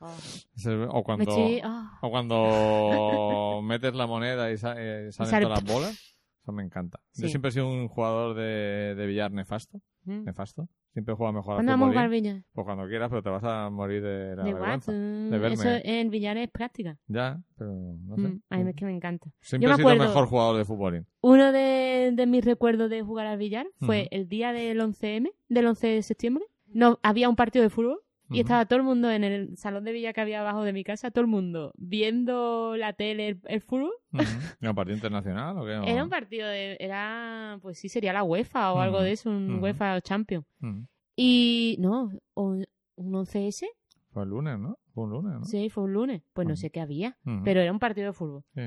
Oh, ese- o me cuando... estoy- ah. O cuando metes la moneda y, sa- eh, salen sale- todas las bolas. Eso me encanta. Yo siempre he sido un jugador de, de billar nefasto. Mm. Nefasto. Siempre he jugado mejor ¿Cuándo vamos a jugar billar? Pues cuando quieras, pero te vas a morir de la De vergüenza. Mm, de verme. Eso en billar es práctica. Ya, pero no sé. Mm, a mí es que me encanta. Siempre Yo he me sido el mejor jugador de fútbol. Uno de, de mis recuerdos de jugar al billar fue el día del 11M, del 11 de septiembre. No, había un partido de fútbol y estaba todo el mundo en el salón de billar que había abajo de mi casa, todo el mundo viendo la tele, el, el fútbol. ¿Era un partido internacional o qué? ¿O- Era un partido de, era, pues sí, sería la UEFA o algo de eso, un. UEFA Champion. Ujú. Y, no, o- un 11S, Fue el lunes, ¿no? Fue un lunes, ¿no? sí, fue un lunes. Pues no sé qué había, pero era un partido de fútbol. Sí.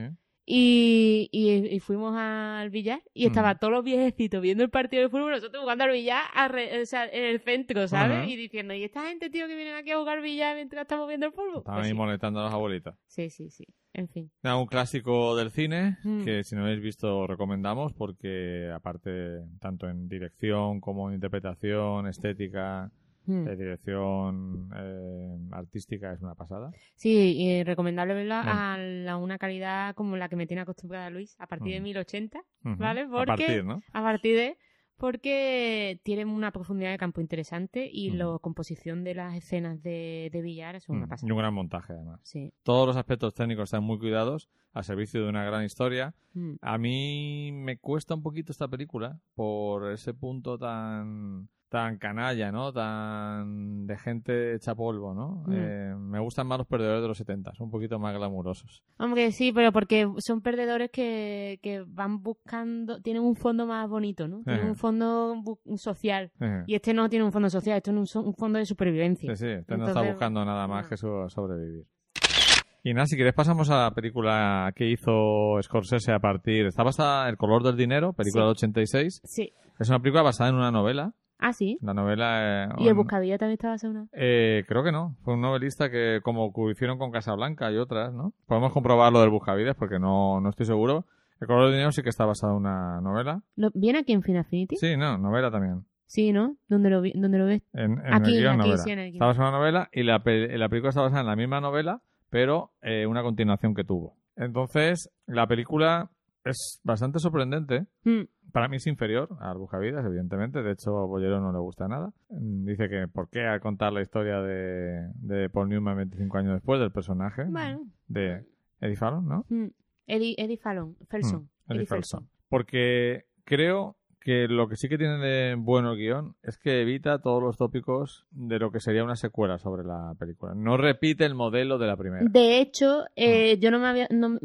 Y, y, y fuimos al billar y estaban todos los viejecitos viendo el partido de fútbol, nosotros jugando al billar arre- o sea, en el centro, ¿sabes? Y diciendo, ¿y esta gente, tío, que vienen aquí a jugar billar mientras estamos viendo el fútbol? Estaban Pues ahí sí. molestando a las abuelitas. sí, sí, sí. En fin. Era un clásico del cine Mm. que si no habéis visto recomendamos porque aparte tanto en dirección como en interpretación, estética, Mm. eh, dirección eh, artística es una pasada. Sí, y recomendable verla a, la- una calidad como la que me tiene acostumbrada Luis, a partir de Ujú. 1080, Ujú. ¿vale? A Porque, partir, ¿no? a partir de... Porque tiene una profundidad de campo interesante y la composición de las escenas de, de billar es una Mm, pasada. Y un gran montaje además. Sí. Todos los aspectos técnicos están muy cuidados al servicio de una gran historia. Mm. A mí me cuesta un poquito esta película por ese punto tan tan canalla, ¿no? Tan de gente hecha polvo, ¿no? Mm. Eh, me gustan más los perdedores de los 70, son un poquito más glamurosos. Hombre, sí, pero porque son perdedores que, que van buscando, tienen un fondo más bonito, ¿no? Tienen un fondo bu- social. Eh, Y este no tiene un fondo social, esto es un, un fondo de supervivencia. Sí, sí, usted no está Entonces, buscando nada más no. que so- sobrevivir. Y nada, si quieres pasamos a la película que hizo Scorsese a partir... Está basada El color del dinero, película Sí. del 86. Sí. Es una película basada en una novela. Ah, sí. La novela... eh, ¿Y el Buscavilla también estaba basado en una? Eh, creo que no. Fue un novelista que, como hicieron con Casablanca y otras, ¿no? Podemos comprobar lo del Buscavidas porque no, no estoy seguro. El color del dinero sí que está basado en una novela. ¿Lo- ¿Viene aquí en Final Affinity? Sí, no, novela también. Sí, ¿no? ¿Dónde lo, vi- dónde lo ves? En, en Aquí, el guion, aquí, novela. sí, en el guion. Está basada en una novela y la película está basada en la misma novela, pero eh, una continuación que tuvo. Entonces, la película es bastante sorprendente. Mm, Para mí es inferior a Buscavidas, evidentemente. De hecho, a Bollero no le gusta nada. Mm, Dice que por qué al contar la historia de, de Paul Newman 25 años después del personaje Bueno. de Eddie Fallon, ¿no? mm. Eddie, Eddie Fallon. Felson. Mm, Eddie Felson. Porque creo que lo que sí que tiene de bueno el guion es que evita todos los tópicos de lo que sería una secuela sobre la película. No repite el modelo de la primera. De hecho, eh, yo no me había. no-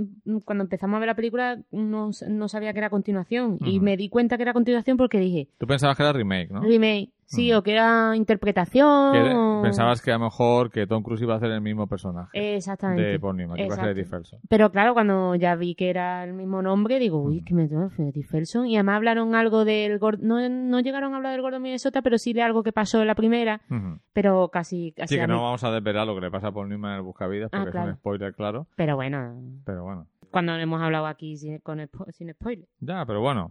cuando empezamos a ver la película, no, no sabía que era continuación. Y me di cuenta que era continuación porque dije, Tú pensabas que era remake, ¿no? remake. Sí, Ujú. o que era interpretación. Que o- pensabas que a lo mejor que Tom Cruise iba a hacer el mismo personaje Exactamente. de Paul Newman, que iba a ser. Eddie Felson. Pero claro, cuando ya vi que era el mismo nombre, digo, uy, Ujú. que me tengo Eddie Felson. Y además hablaron algo del gordo. No, no llegaron a hablar del gordo Minnesota, pero sí de algo que pasó en la primera. Pero casi. casi Sí, que mí- no vamos a desvelar lo que le pasa a Paul Newman en el Buscavidas, porque Ah, es claro. un spoiler, claro. Pero bueno, Pero bueno. Cuando hemos hablado aquí sin, con sin spoiler. Ya, pero bueno.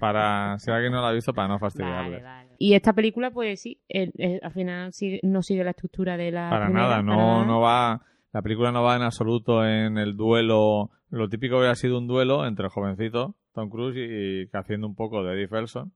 Para, si alguien no lo ha visto, para no fastidiarle. Vale, vale. Y esta película, pues sí, el- el- al final sigue- no sigue la estructura de la. Para primera, nada, no, para nada. no va. La película no va en absoluto en el duelo. Lo típico hubiera sido un duelo entre el jovencito Tom Cruise y, y haciendo un poco de Eddie Felson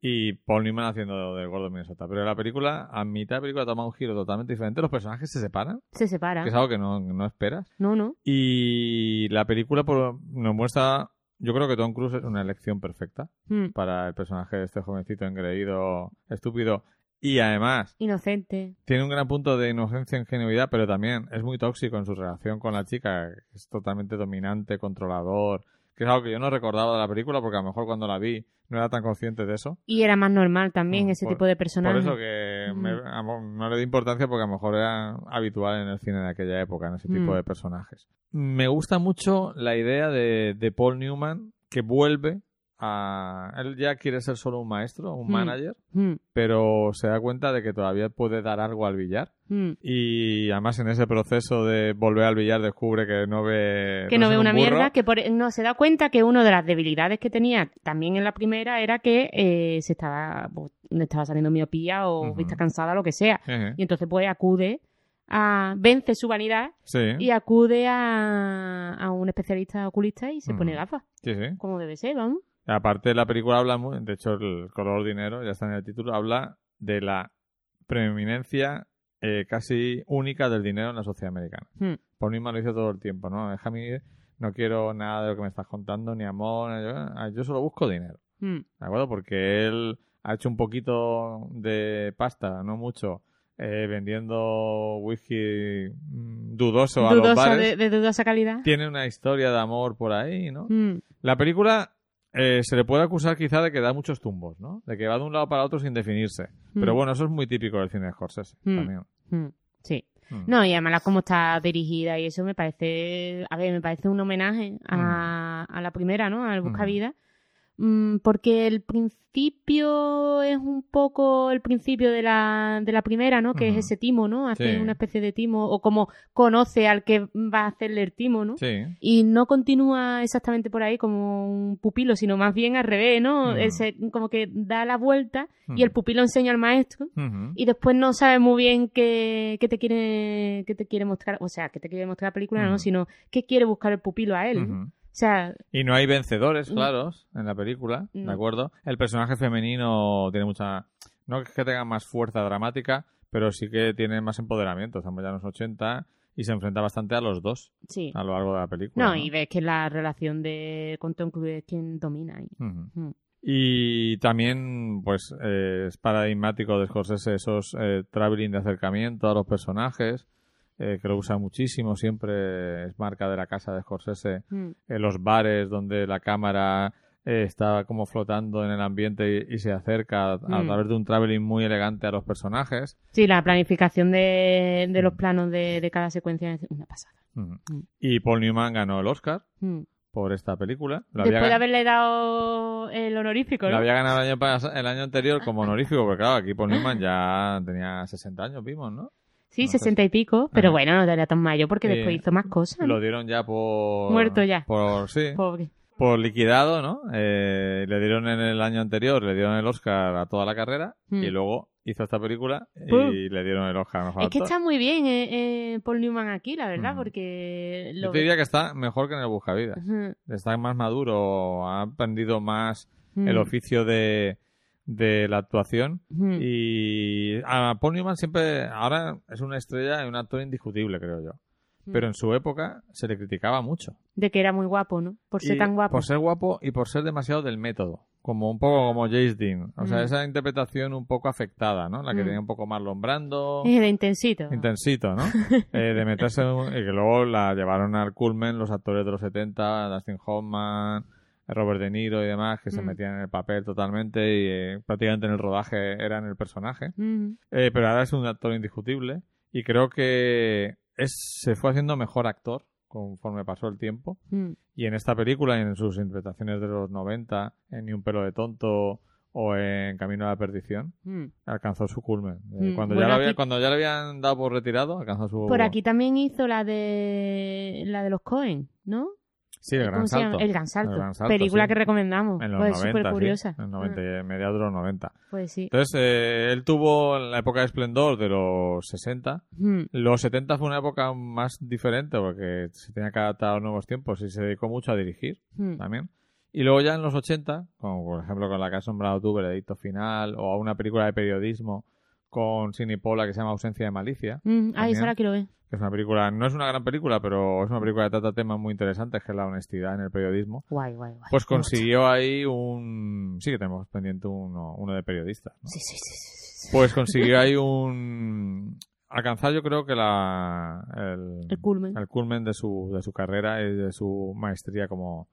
y Paul Newman haciendo del gordo Minnesota. Pero la película, a mitad de película, toma un giro totalmente diferente. Los personajes se separan, Se separa. que es algo que no, no esperas. No, no. Y la película por- nos muestra. Yo creo que Tom Cruise es una elección perfecta Mm. para el personaje de este jovencito engreído, estúpido. Y además, Inocente. tiene un gran punto de inocencia e ingenuidad, pero también es muy tóxico en su relación con la chica, es totalmente dominante, controlador, que es algo que yo no recordaba de la película porque a lo mejor cuando la vi no era tan consciente de eso. Y era más normal también Mm, ese por- tipo de Por personaje. eso que Mm. me- a no le di importancia porque a lo mejor era habitual en el cine de aquella época, en ese tipo Mm. de personajes. Me gusta mucho la idea de, de Paul Newman que vuelve a... Él ya quiere ser solo un maestro, un Mm. manager, Mm, pero se da cuenta de que todavía puede dar algo al billar. mm. Y además en ese proceso de volver al billar descubre que no ve... que no ve un una burro. mierda, que por- no se da cuenta que una de las debilidades que tenía también en la primera era que eh, se estaba, pues, estaba saliendo miopía o vista cansada, lo que sea. Y entonces pues acude a, vence su vanidad Sí, y acude a, a un especialista oculista y se pone gafas, sí, sí. como debe ser, vamos. Aparte, la película habla, muy, de hecho, el color dinero, ya está en el título, habla de la preeminencia eh, casi única del dinero en la sociedad americana. Hmm. Paul Newman lo dice todo el tiempo, ¿no? Déjame ir, no quiero nada de lo que me estás contando, ni amor, ni- yo, solo busco dinero, Mm, ¿de acuerdo? Porque él ha hecho un poquito de pasta, no mucho, eh, vendiendo whisky mm, dudoso a los bares. de, de dudosa calidad. Tiene una historia de amor por ahí, ¿no? Mm, La película eh, se le puede acusar quizá de que da muchos tumbos, ¿no? De que va de un lado para otro sin definirse. Pero Mm. bueno, eso es muy típico del cine de Scorsese Mm. también. mm, sí. No, y además cómo está dirigida y eso me parece, a ver, me parece un homenaje a, a la primera, ¿no? Al Buscavida. Mm, porque el principio es un poco el principio de la, de la primera, ¿no? Que es ese timo, ¿no? Hace Sí. una especie de timo, o como conoce al que va a hacerle el timo, ¿no? Sí. Y no continúa exactamente por ahí como un pupilo, sino más bien al revés, ¿no? Ujú. Ese- como que da la vuelta y el pupilo enseña al maestro y después no sabe muy bien qué, qué te quiere qué te quiere mostrar, o sea, qué te quiere mostrar la película, no, sino qué quiere buscar el pupilo a él. ¿no? Sea, Y no hay vencedores claros en la película, ¿de acuerdo? El personaje femenino tiene mucha... No es que tenga más fuerza dramática, pero sí que tiene más empoderamiento. Estamos ya en los 80 y se enfrenta bastante a los dos sí. a lo largo de la película. No, y ves que la relación de con Tom Cruise es quien domina ahí. Ujú. Mm. Y también, pues, eh, es paradigmático de Scorsese esos eh, traveling de acercamiento a los personajes, eh, que lo usa muchísimo, siempre es marca de la casa de Scorsese, Mm. en los bares donde la cámara eh, está como flotando en el ambiente y, y se acerca a, a Mm. través de un traveling muy elegante a los personajes. Sí, la planificación de, de los Mm. planos de, de cada secuencia es una pasada. Mm. Y Paul Newman ganó el Oscar por esta película. Lo Después había, de haberle dado el honorífico, lo ¿no? había ganado el año, el año anterior como honorífico, porque claro, aquí Paul Newman ya tenía 60 años, vimos, ¿no? Sí, sesenta y pico, pero Ajá. bueno, no era tan mayor porque después hizo más cosas. ¿no? Lo dieron ya por... Muerto ya. Por, sí, Pobre. por liquidado, ¿no? Eh, le dieron en el año anterior, le dieron el Oscar a toda la carrera Mm. y luego hizo esta película y Pum. le dieron el Oscar a mejor Es que está muy bien eh, eh, Paul Newman aquí, la verdad, Mm. porque... Yo Lo... te diría que está mejor que en el Buscavidas. Ujú. Está más maduro, ha aprendido más Mm. el oficio de, de la actuación y a Paul Newman siempre, ahora es una estrella y un actor indiscutible, creo yo. Mm. Pero en su época se le criticaba mucho. De que era muy guapo, ¿no? Por ser Y tan guapo. Por ser guapo y por ser demasiado del método. Como un poco como Jace Dean. O sea, esa interpretación un poco afectada, ¿no? La que tenía un poco más Brando. Eh, de intensito. Intensito, ¿no? Eh, de meterse en un- y que luego la llevaron al culmen los actores de los 70, Dustin Hoffman, Robert De Niro y demás, que se Mm. metían en el papel totalmente y eh, prácticamente en el rodaje eran el personaje. Eh, pero ahora es un actor indiscutible y creo que es, se fue haciendo mejor actor conforme pasó el tiempo. Mm. Y en esta película y en sus interpretaciones de los 90, en Ni un pelo de tonto o en Camino a la perdición, Mm. alcanzó su culmen. Eh, cuando, bueno, ya había- aquí- cuando ya le habían dado por retirado, alcanzó su... Por aquí también hizo la de la de los Cohen, ¿no? Sí, el ¿Cómo gran salto. El Gran Salto. El Gran Salto, Película sí. que recomendamos. En los pues 90, súper curiosa. sí, en 90, Ah, mediados de los 90. Pues sí. Entonces, eh, él tuvo la época de esplendor de los 60. Mm. Los 70 fue una época más diferente porque se tenía que adaptar a los nuevos tiempos y se dedicó mucho a dirigir Mm. también. Y luego ya en los 80, como por ejemplo con la que has nombrado tú, Veredicto Final, o a una película de periodismo con Sidney Pola que se llama Ausencia de Malicia, Mm, Ah, esa También. la quiero ver. que es una película, no es una gran película, pero es una película que trata temas muy interesantes, que es la honestidad en el periodismo. Guay, guay, guay. Pues consiguió ahí un... Sí que tenemos pendiente uno, uno de periodistas. ¿no? Sí, sí, sí, sí, sí. Pues consiguió ahí un... Alcanzar yo creo que la... El, El culmen. el culmen de su, de su carrera y de su maestría como,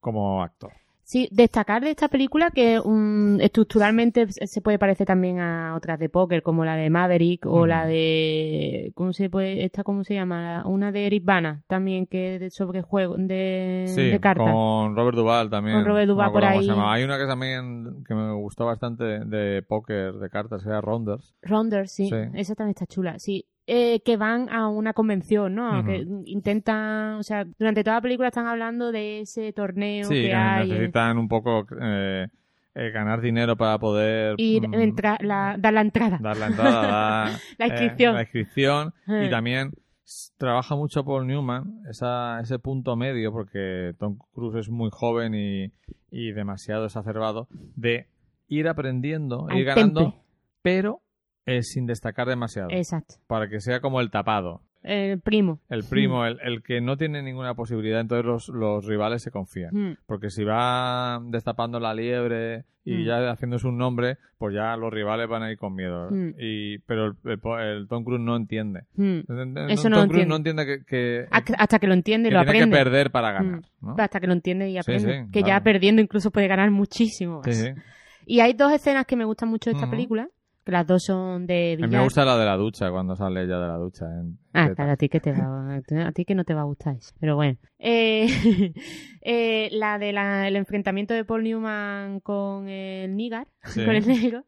como actor. Sí, destacar de esta película que um, estructuralmente se puede parecer también a otras de póker, como la de Maverick o la de. ¿Cómo se puede? Esta, ¿Cómo se llama? Una de Eric Bana, también, que es sobre juego de, Sí, de cartas. con Robert Duvall también. Con Robert No Duvall acuerdo por ahí. Hay una que también que me gustó bastante de, de póker, de cartas, que era Rounders. Ronders, sí. Sí. Esa también está chula, sí. Eh, que van a una convención, ¿no? Ujú. Que intentan, o sea, durante toda la película están hablando de ese torneo Sí, que que hay. necesitan un poco eh, eh, ganar dinero para poder ir, mm, la- dar la entrada. dar la entrada, dar, La eh, inscripción. la inscripción Eh. y también trabaja mucho Paul Newman esa, ese punto medio porque Tom Cruise es muy joven y, y demasiado exacerbado de ir aprendiendo, Al ir ganando, temple. pero eh, sin destacar demasiado Exacto. para que sea como el tapado, El primo. el primo, el, el que no tiene ninguna posibilidad, entonces los, los rivales se confían. Mm. Porque si va destapando la liebre y Mm. ya haciéndose un nombre, pues ya los rivales van a ir con miedo. Mm. Y, pero el, el- el Tom Cruise no entiende. Tom Eso no lo Cruise no entiende que, que, Hasta que lo entiende y lo tiene aprende. que perder para ganar. ¿no? Hasta que lo entiende y aprende. sí, que ya perdiendo incluso puede ganar muchísimo más. Sí. Y hay dos escenas que me gustan mucho de esta película, que las dos son de A mí billar. me gusta la de la ducha, cuando sale ella de la ducha. en Ah, claro, a ti que te va, a ti que no te va a gustar eso. Pero bueno. Eh, eh, la del enfrentamiento de Paul Newman con el Nigar, Sí. con el negro.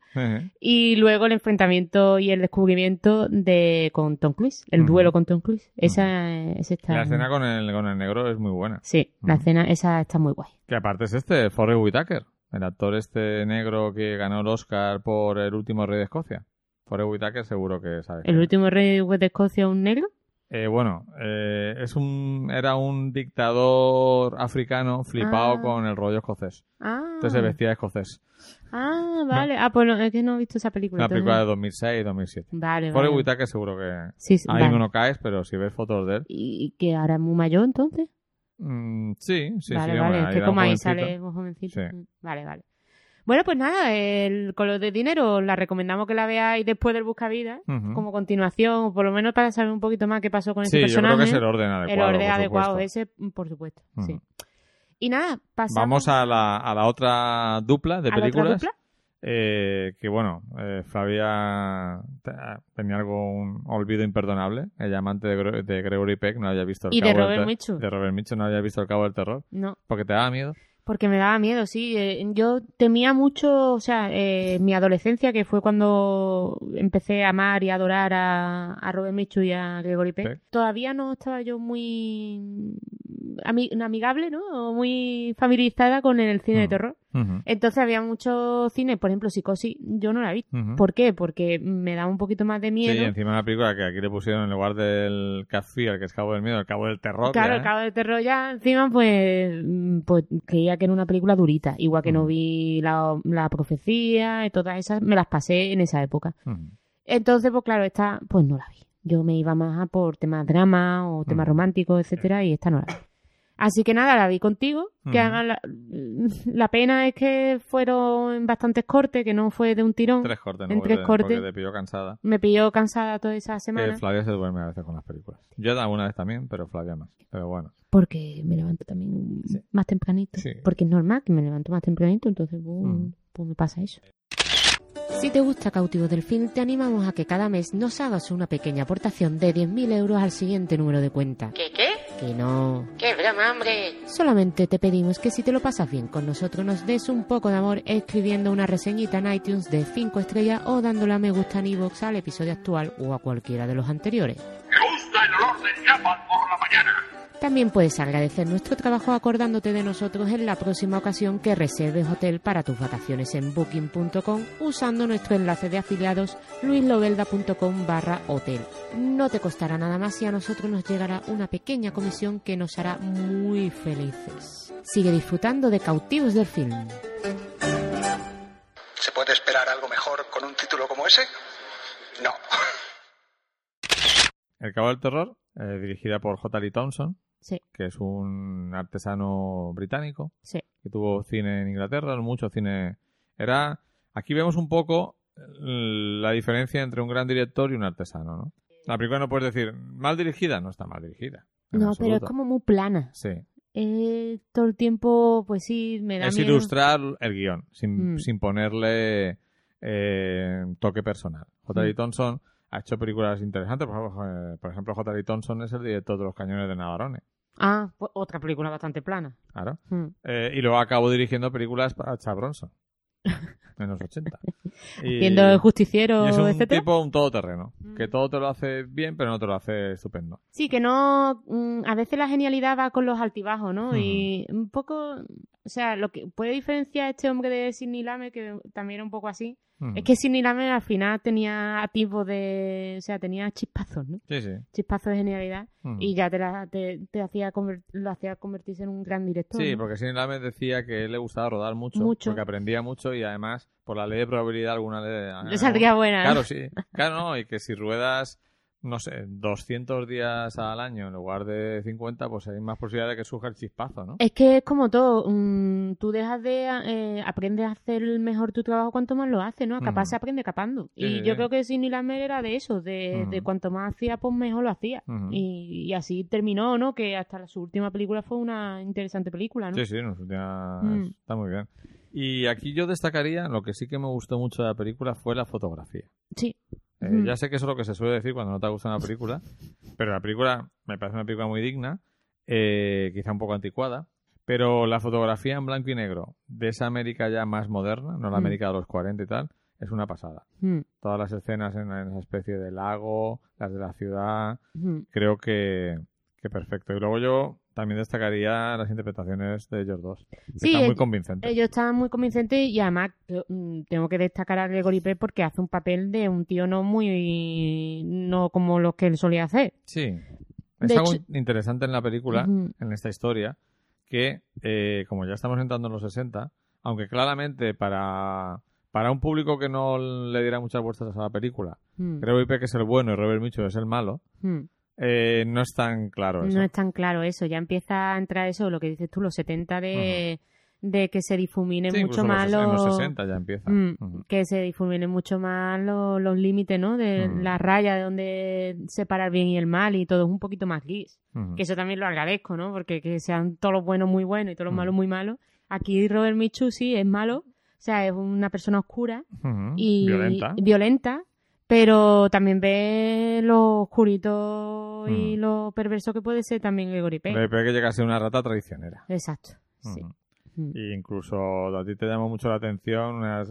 Y luego el enfrentamiento y el descubrimiento de con Tom Cruise, el duelo con Tom Cruise. Esa, esa está. La escena con el, con el negro es muy buena. Sí, la escena esa está muy guay. Que aparte es este, Forrest Whitaker, el actor este negro que ganó el Oscar por El último rey de Escocia. Forrest Whitaker seguro que sabe. El último rey de Escocia, un negro. Eh, bueno, eh, es un, era un dictador africano flipado Ah. con el rollo escocés. Ah, Entonces se vestía de escocés. ah vale. Ah, pues no, es que no he visto esa película. Una película de entonces- 2006 y 2007. Vale, Forrest vale. Whitaker seguro que Sí, sí, ahí vale. no caes, pero si ves fotos de él. ¿Y que ahora es muy mayor entonces? Mm, sí, sí, vale, sí. vale, es que como ahí sale muy jovencito. Sí. Vale, vale. Bueno, pues nada, el color de dinero la recomendamos que la veáis después del Buscavidas, Ujú. como continuación, o por lo menos para saber un poquito más qué pasó con Sí, ese yo personaje. creo que es el orden adecuado. El orden adecuado, ese, mm, por supuesto, sí. Y nada, pasamos Vamos a la, a la otra dupla de a la otra películas. dupla. Eh, que bueno, eh, Flavia te- tenía algo, un olvido imperdonable. Ella, amante de, Gre- de Gregory Peck, no había visto el Y de Cabo del Robert Ter- Mitchum. De Robert no había visto el Cabo del Terror. No, Porque te daba miedo. porque me daba miedo, sí. Eh, yo temía mucho, o sea, eh, mi adolescencia, que fue cuando empecé a amar y adorar a, a Robert Mitchum y a Gregory Peck. Todavía no estaba yo muy ami- amigable, ¿no? O muy familiarizada con el cine de Mm. Entonces había muchos cines, por ejemplo, Psicosis, yo no la vi. ¿Por qué? Porque me da un poquito más de Sí, miedo. encima una película que aquí le pusieron en lugar del Cat Fear, que es Cabo del Miedo, el Cabo del Terror. Claro, ya, el ¿eh? cabo de terror ya encima, pues, mm, pues creía que era una película durita. Igual que no vi la, la profecía y todas esas, me las pasé en esa época. Entonces, pues claro, esta, pues no la vi. Yo me iba más a por temas drama o temas románticos, etcétera, y esta no la vi. Así que nada, la vi contigo. Que hagan la, la pena es que fueron en bastantes cortes, que no fue de un tirón. Tres cortes, ¿no? En tres te- cortes. Porque te pilló cansada. Me pilló cansada toda esa Que semana. Flavia se duerme a veces con las películas. Yo alguna vez también, pero Flavia más. Pero bueno. Porque me levanto también Sí. más tempranito. Sí. Porque es normal que me levanto más tempranito, entonces pues, pues me pasa eso. Si te gusta Cautivo del Film, te animamos a que cada mes nos hagas una pequeña aportación de 10.000 euros al siguiente número de cuenta. ¿Qué qué? Que no. ¡Qué broma, hombre! Solamente te pedimos que si te lo pasas bien con nosotros nos des un poco de amor escribiendo una reseñita en iTunes de 5 estrellas o dándole a me gusta en iVoox al episodio actual o a cualquiera de los anteriores. También puedes agradecer nuestro trabajo acordándote de nosotros en la próxima ocasión que reserves hotel para tus vacaciones en booking.com usando nuestro enlace de afiliados luislovelda.com barra hotel. No te costará nada más y a nosotros nos llegará una pequeña comisión que nos hará muy felices. Sigue disfrutando de Cautivos del Film. ¿Se puede esperar algo mejor con un título como ese? No. El Cabo del Terror, eh, dirigida por J. Lee Thompson, Sí, que es un artesano británico sí. que tuvo cine en Inglaterra, mucho cine. Era. Aquí vemos un poco eh, la diferencia entre un gran director y un artesano, ¿no? La película no puedes decir mal dirigida, no está mal dirigida. No, pero es como muy plana. Sí. Eh, todo el tiempo, pues sí, me da Es miedo. ilustrar el guion, sin, Mm. sin ponerle eh, toque personal. J. Lee Mm. Thompson ha hecho películas interesantes. Por ejemplo, eh, por ejemplo, J. Lee Thompson es el director de Los Cañones de Navarone. Ah, pues otra película bastante plana. Claro. Mm. Eh, y luego acabó dirigiendo películas para Charles Bronson. En los 80. Y- Viendo el justiciero, y es un etcétera. tipo, un todoterreno. Mm. Que todo te lo hace bien, pero no te lo hace estupendo. Sí, que no. mm, A veces la genialidad va con los altibajos, ¿no? Y un poco. O sea, lo que puede diferenciar a este hombre de Sidney Lame, que también era un poco así, Mm. es que Sidney Lame al final tenía atisbos de. O sea, tenía chispazos, ¿no? Sí, sí. Chispazos de genialidad. Mm. Y ya te, la- te, te hacía lo hacía convertirse en un gran director. Sí, ¿no? porque Sidney Lamet decía que él le gustaba rodar mucho, Mucho. porque aprendía mucho y además, por la ley de probabilidad, alguna le... Le saldría buena. Claro, sí. Claro, no, y que si ruedas, no sé, 200 días al año en lugar de 50, pues hay más posibilidad de que surja el chispazo, ¿no? Es que es como todo, mm, tú dejas de, eh, aprendes a hacer mejor tu trabajo cuanto más lo haces, ¿no? Capaz se aprende capando. Sí, y sí, yo sí. creo que Sidney Lamer era de eso, de, de cuanto más hacía, pues mejor lo hacía. Y, y así terminó, ¿no? Que hasta su última película fue una interesante película, ¿no? Sí, sí, nos- ya Mm. está muy bien. Y aquí yo destacaría, lo que sí que me gustó mucho de la película fue la fotografía. Sí. Eh. Ya sé que eso es lo que se suele decir cuando no te gusta una película, pero la película me parece una película muy digna, eh, quizá un poco anticuada, pero la fotografía en blanco y negro de esa América ya más moderna, no la Mm. América de los 40 y tal, es una pasada. Mm, Todas las escenas en, en esa especie de lago, las de la ciudad, creo que, que perfecto. Y luego yo también destacaría las interpretaciones de ellos dos. que Sí, están muy ell- convincentes. Ellos estaban muy convincentes y además mm, tengo que destacar a Gregory Peck porque hace un papel de un tío no muy... no como los que él solía hacer. Sí. Es De algo hecho- interesante en la película, en esta historia, que eh, como ya estamos entrando en los 60, aunque claramente para, para un público que no le diera muchas vueltas a la película, Mm, Gregory Peck es el bueno y Robert Mitchum es el malo, mm. Eh, no es tan claro eso. No es tan claro eso, ya empieza a entrar eso, lo que dices tú, los 70 de, de que se difuminen Sí, mucho más los, en los los... 60 ya empieza. Mm, Ujú. que se difuminen mucho más los, los límites, ¿no? De la raya de donde separa el bien y el mal y todo es un poquito más gris. Que eso también lo agradezco, ¿no? Porque que sean todos los buenos muy buenos y todos los malos muy malos. Aquí Robert Michu sí es malo, O sea, es una persona oscura y Violenta. violenta, pero también ve lo oscurito y Mm. lo perverso que puede ser también Gregory Peck. Puede que llega a ser una rata traicionera. Exacto. Sí. Ujú. Mm. Y incluso a ti te llama mucho la atención una,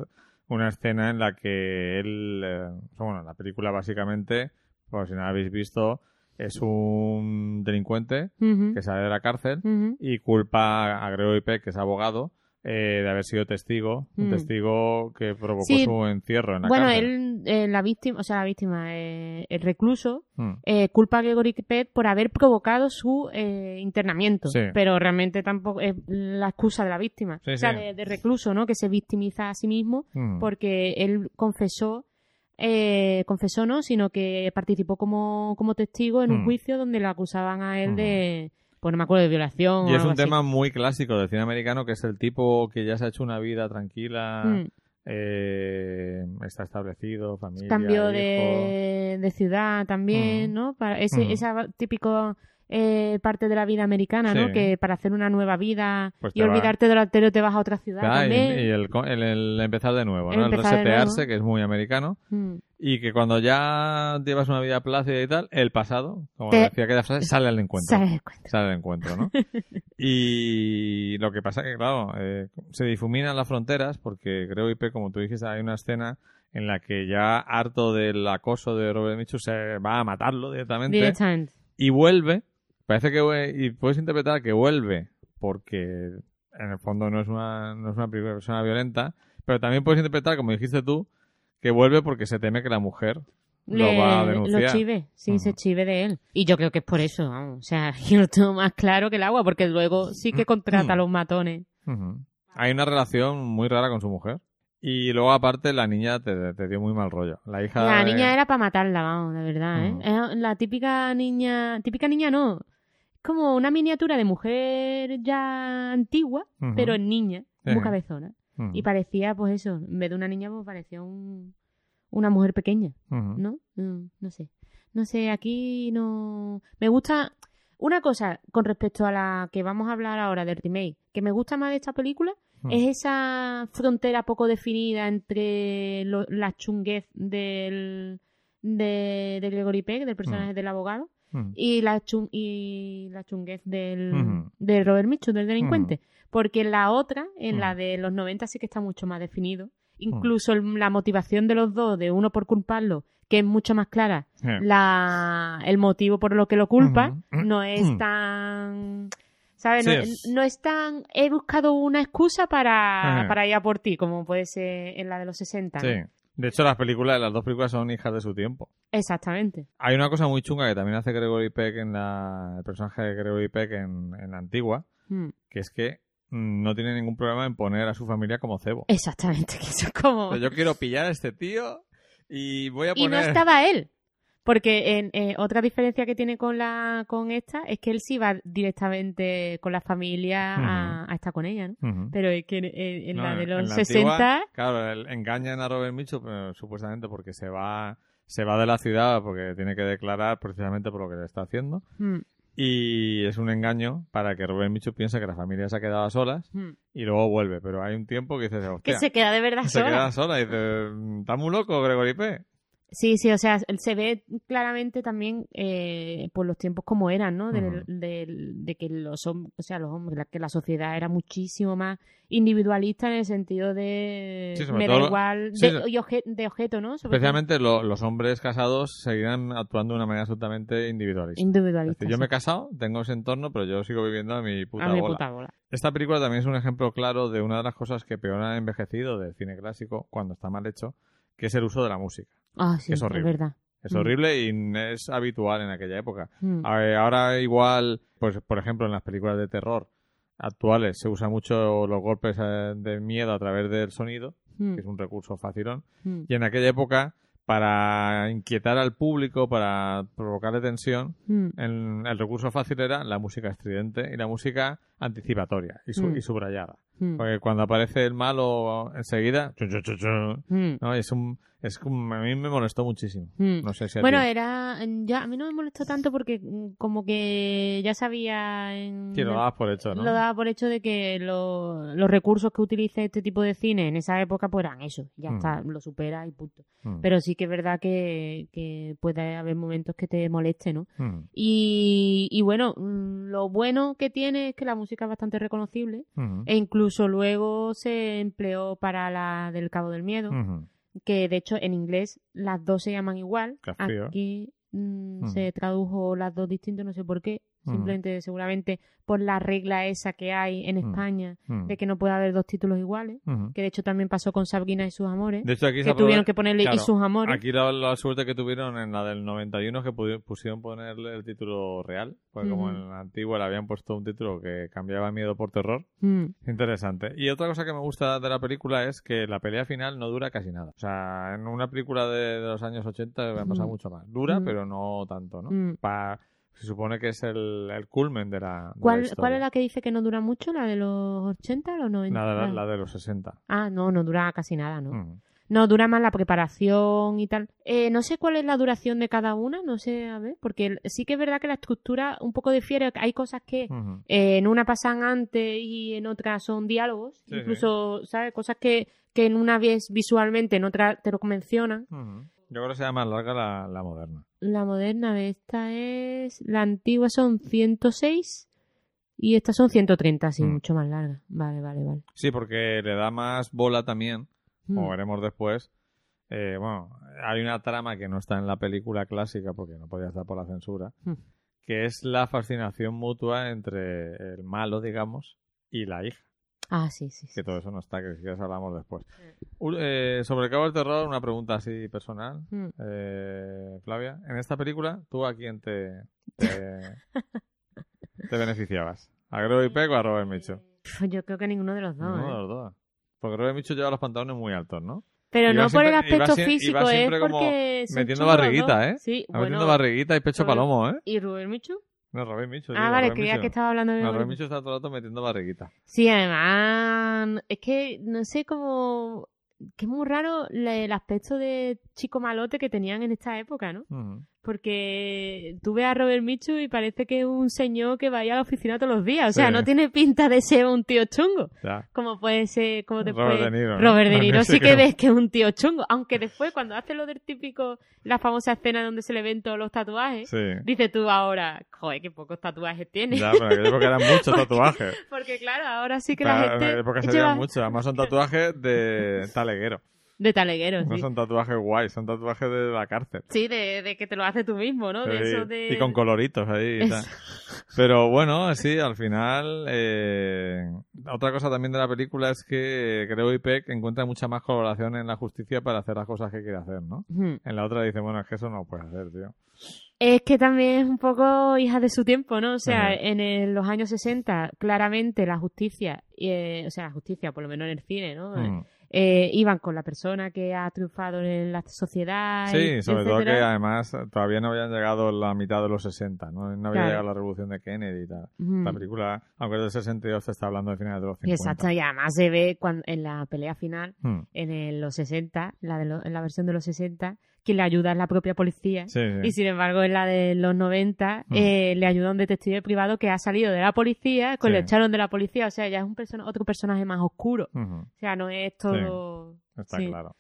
una escena en la que él, eh, bueno, la película básicamente, por si no la habéis visto, es un delincuente que sale de la cárcel y culpa a Gregory Peck, que es abogado, eh, de haber sido testigo, un Mm. testigo que provocó Sí. su encierro en la Bueno, cárcel. él, eh, la víctima, o sea, la víctima, eh, el recluso, Mm. eh, culpa a Gregory Peck por haber provocado su eh, internamiento, Sí. pero realmente tampoco es la excusa de la víctima, Sí, o sea, de, de recluso, ¿no? Que se victimiza a sí mismo Mm. porque él confesó, eh, confesó no, sino que participó como, como testigo en un Mm. juicio donde le acusaban a él de, pues no me acuerdo, de violación. Y o es algo un así. tema muy clásico del cine americano, que es el tipo que ya se ha hecho una vida tranquila, Mm. eh, está establecido, familia, Cambio hijo. de, de ciudad también, Ujú. ¿no? Para ese, Ujú. esa típico eh, parte de la vida americana, ¿no? Que para hacer una nueva vida Pues y olvidarte del anterior te vas a otra ciudad Claro, y, también. y el, el- el empezar de nuevo, El ¿no? El, resetearse, nuevo. que es muy americano. Mm. Y que cuando ya llevas una vida plácida y tal, el pasado, como Te- decía aquella frase, sale al encuentro. ¿Sabes? Cuenta. Sale al encuentro, ¿no? y lo que pasa que, claro, eh, se difuminan las fronteras porque creo, IP, como tú dijiste, hay una escena en la que ya harto del acoso de Robert Mitchum se va a matarlo directamente Directamente. y vuelve. Parece que y puedes interpretar que vuelve porque en el fondo no es una no es una persona violenta, pero también puedes interpretar, como dijiste tú, que vuelve porque se teme que la mujer lo va a lo denunciar. chive, sí, Ujú. se chive de él. Y yo creo que es por eso, vamos. O sea, yo lo tengo más claro que el agua, porque luego sí que contrata a los matones. Hay una relación muy rara con su mujer. Y luego, aparte, la niña te, te dio muy mal rollo. La hija. La de- niña era para matarla, vamos, de verdad, ¿eh? Es la típica niña, típica niña no, como una miniatura de mujer ya antigua, pero en niña, muy cabezona. Y parecía, pues eso, en vez de una niña, pues parecía un, una mujer pequeña. ¿no? Mm, No sé. No sé, aquí no... Me gusta... Una cosa con respecto a la que vamos a hablar ahora del remake, que me gusta más de esta película, es esa frontera poco definida entre lo- la chunguez del, de, de Gregory Peck, del personaje del abogado, Ujú. y la, chun- y la chunguez del, de Robert Mitchum, del delincuente. Porque la otra, en la Ujú. de los 90, sí que está mucho más definido. Incluso el- la motivación de los dos, de uno por culparlo, que es mucho más clara, Sí. la, el motivo por lo que lo culpa, no es tan... ¿Sabes? Sí, no, es- no es tan... He buscado una excusa para, para ir a por ti, como puede ser en la de los 60. ¿no? De hecho, las películas, las dos películas son hijas de su tiempo. Exactamente. Hay una cosa muy chunga que también hace Gregory Peck en la. El personaje de Gregory Peck en, en la antigua, Mm. que es que mm, no tiene ningún problema en poner a su familia como cebo. Exactamente, que eso es como... Yo quiero pillar a este tío y voy a Y no poner. estaba él. Porque en, eh, otra diferencia que tiene con la con esta es que él sí va directamente con la familia a, a estar con ella, ¿no? Pero es que en, en- en No, la de en los la 60... antigua, claro, el- engañan a Robert Mitchum pero supuestamente porque se va se va de la ciudad porque tiene que declarar precisamente por lo que le está haciendo Mm, y es un engaño para que Robert Mitchum piense que la familia se ha quedado a solas mm. y luego vuelve, pero hay un tiempo que dices, Que se queda de verdad se sola. queda sola y dices, está muy loco Gregory P. Sí, sí, o sea, se ve claramente también eh, por los tiempos como eran, ¿no? De, Ujú. de- de que los hombres, o sea, los hombres, la- que la sociedad era muchísimo más individualista en el sentido de Sí, me da igual sí, de, y obje- de objeto, ¿no? Sobre. Especialmente lo- los hombres casados seguirán actuando de una manera absolutamente individualista. Es individualista. yo me he casado, tengo ese entorno, pero yo sigo viviendo a mi puta a mi puta bola. Esta película también es un ejemplo claro de una de las cosas que peor han envejecido del cine clásico cuando está mal hecho, que es el uso de la música. Ah, sí, es horrible. verdad. Es Mm. horrible y es habitual en aquella época. Mm. Ahora igual, pues por ejemplo en las películas de terror actuales se usa mucho los golpes eh, de miedo a través del sonido, Mm, que es un recurso facilón. mm. Y en aquella época, para inquietar al público, para provocarle tensión, Mm. el, el recurso fácil era la música estridente y la música anticipatoria y, su- Mm. y subrayada. Mm. Porque cuando aparece el malo enseguida, chu, chu, chu, chu, Mm. ¿no? es un, es a mí me molestó muchísimo. Mm. No sé si a Bueno, ti. era. Ya, a mí no me molestó tanto porque, mm, como que ya sabía. En, Sí, lo dabas por hecho, ¿no? lo daba por hecho de que lo- los recursos que utilice este tipo de cine en esa época pues eran eso. Ya está, lo supera y punto. Pero sí que es verdad que, que puede haber momentos que te moleste, ¿no? Y, y bueno, mm, lo bueno que tiene es que la música es bastante reconocible. E incluso luego se empleó para la del Cabo del Miedo, que de hecho en inglés las dos se llaman igual. Frío. Aquí mm, Mm. se tradujo las dos distintas, no sé por qué. Mm. Simplemente, seguramente, por la regla esa que hay en Mm. España Mm. de que no puede haber dos títulos iguales. Mm. Que de hecho también pasó con Sabrina y sus amores. De hecho, aquí que tuvieron que ponerle claro, y sus amores. Aquí la, la suerte que tuvieron en la del 91 es que pusieron ponerle el título real, porque como en la antigua le habían puesto un título que cambiaba miedo por terror. Interesante. Y otra cosa que me gusta de la película es que la pelea final no dura casi nada. O sea, en una película de, de los años 80 me ha pasado mucho más. Dura, pero no tanto, ¿no? Pa- se supone que es el, el culmen de la, de ¿Cuál, historia. ¿Cuál es la que dice que no dura mucho? ¿La de los 80 o los 90? La de, la- la de los 60. Ah, no, no dura casi nada, ¿no? Mm. No, dura más la preparación y tal. Eh, no sé cuál es la duración de cada una, no sé, a ver, porque sí que es verdad que la estructura un poco difiere. Hay cosas que eh, en una pasan antes y en otra son diálogos. Sí, Incluso, ¿sabes? Cosas que, que en una ves visualmente, en otra te lo mencionan. Yo creo que sea más larga la, la moderna. La moderna de esta es... La antigua son 106 y estas son 130, sí, Mm. mucho más larga. Vale, vale, vale. Sí, porque le da más bola también, como Mm. veremos después. Eh, bueno, hay una trama que no está en la película clásica porque no podía estar por la censura, Mm. que es la fascinación mutua entre el malo, digamos, y la hija. Ah, sí, sí. sí. Que todo eso no está, que si quieres hablamos después. Un- eh, sobre el Cabo del Terror, una pregunta así personal. Mm. Eh, Flavia, en esta película, ¿tú a quién te, te, te beneficiabas? ¿A Gregory Peck o a Robert Mitchum? Pf, Yo creo que ninguno de los dos. Ninguno ¿eh? de los dos. Porque Robert Mitchum lleva los pantalones muy altos, ¿no? Pero Iba no por el iba aspecto físico, iba es siempre como porque son metiendo barriguita. ¿eh? Sí, Está bueno. metiendo barriguita y pecho Robert- palomo, ¿eh? ¿Y Rubén Michu? No. Ah, vale, creía que estaba hablando de Mitchum está todo el rato metiendo barriguita. Sí, además, es que no sé cómo... Que es muy raro el aspecto de chico malote que tenían en esta época, ¿no? Ujú. Porque tú ves a Robert Michu y parece que es un señor que va a ir a la oficina todos los días. O sea, Sí. no tiene pinta de ser un tío chungo. Ya. Como puede ser, como después... Robert De Niro. Robert De Niro Sí que- que ves que es un tío chungo. Aunque después, cuando hace lo del típico, la famosa escena donde se le ven todos los tatuajes, Sí. dices tú ahora, joder, qué pocos tatuajes tiene. Ya, pero en aquella época eran muchos Porque- tatuajes. Porque claro, ahora sí que Pero la en gente... época se lleva- muchos. Además son tatuajes de taleguero. De taleguero, No sí. son tatuajes guays, son tatuajes de la cárcel. Sí, de, de que te lo haces tú mismo, ¿no? De Sí, eso de... Y con coloritos ahí y tal. Pero bueno, sí, al final. eh, otra cosa también de la película es que creo que Peck encuentra mucha más colaboración en la justicia para hacer las cosas que quiere hacer, ¿no? En la otra dice, bueno, es que eso no lo puedes hacer, tío. Es que también es un poco hija de su tiempo, ¿no? O sea, Ajá. en el- los años 60, claramente la justicia, eh, o sea, la justicia, por lo menos en el cine, ¿no? Mm. Eh, iban con la persona que ha triunfado en la sociedad. Sí, y- sobre todo que además todavía no habían llegado la mitad de los 60, ¿no? No había Claro. llegado la revolución de Kennedy y tal. La película, aunque es del 62, se está hablando de finales de los 50. Exacto, y además se ve cuando, en la pelea final, Mm. en el- los 60, la de lo- en la versión de los 60, quien le ayuda es la propia policía. Sí, sí. Y sin embargo, en la de los 90, Mm. eh, le ayuda un detective privado que ha salido de la policía, que Sí. lo echaron de la policía. O sea, ya es un persona, otro personaje más oscuro. O sea, no es todo. Está claro.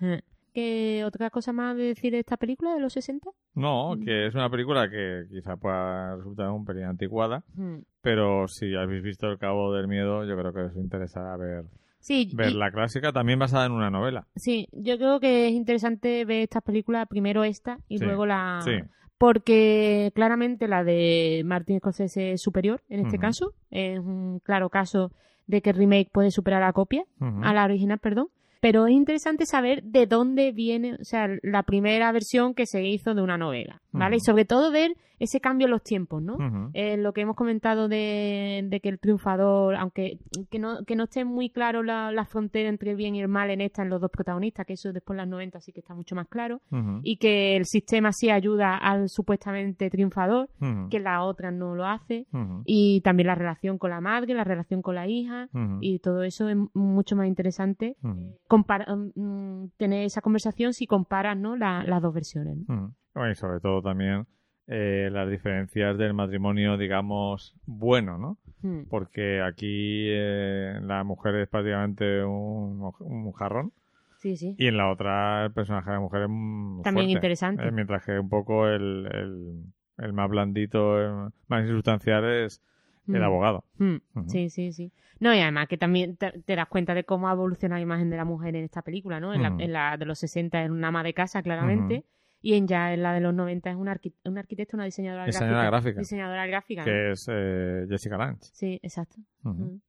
Eh. ¿Qué otra cosa más de decir de esta película de los 60? No, Mm. que es una película que quizá pueda resultar un pelín anticuada, Mm. pero si habéis visto El Cabo del Miedo, yo creo que os interesa ver, Sí, ver y- la clásica, también basada en una novela. sí, yo creo que es interesante ver estas películas, primero esta y Sí, luego la... Sí, Porque claramente la de Martin Scorsese es superior en este Ujú. caso. Es un claro caso de que el remake puede superar a la copia, Ujú. a la original, perdón. Pero es interesante saber de dónde viene, o sea, la primera versión que se hizo de una novela, ¿vale? Ujú. Y sobre todo ver ese cambio en los tiempos, ¿no? Eh, lo que hemos comentado de, de que el triunfador, aunque que no, que no esté muy claro la, la frontera entre el bien y el mal en esta, en los dos protagonistas, que eso después en las 90 sí que está mucho más claro, y que el sistema sí ayuda al supuestamente triunfador, que la otra no lo hace, y también la relación con la madre, la relación con la hija, y todo eso es mucho más interesante Ujú. compara- mm, tener esa conversación si comparas ¿no? la- las dos versiones. ¿no? Y sobre todo también eh, las diferencias del matrimonio, digamos, bueno, ¿no? Mm. Porque aquí eh, la mujer es prácticamente un, un jarrón Sí, sí. y en la otra el personaje de la mujer es muy También fuerte. interesante. Eh, mientras que un poco el, el, el más blandito, el más insustancial es el Mm. abogado. Mm, Ujú. Sí, sí, sí. No, y además que también te, te das cuenta de cómo ha evolucionado la imagen de la mujer en esta película, ¿no? En, la, en la de los 60 es una ama de casa, claramente, y en ya en la de los 90 es una, arqui- una arquitecta, una diseñadora, Diseñadora gráfica. Diseñadora gráfica, ¿no? Que es eh, Jessica Lange. Sí, exacto. Ujú. Mm.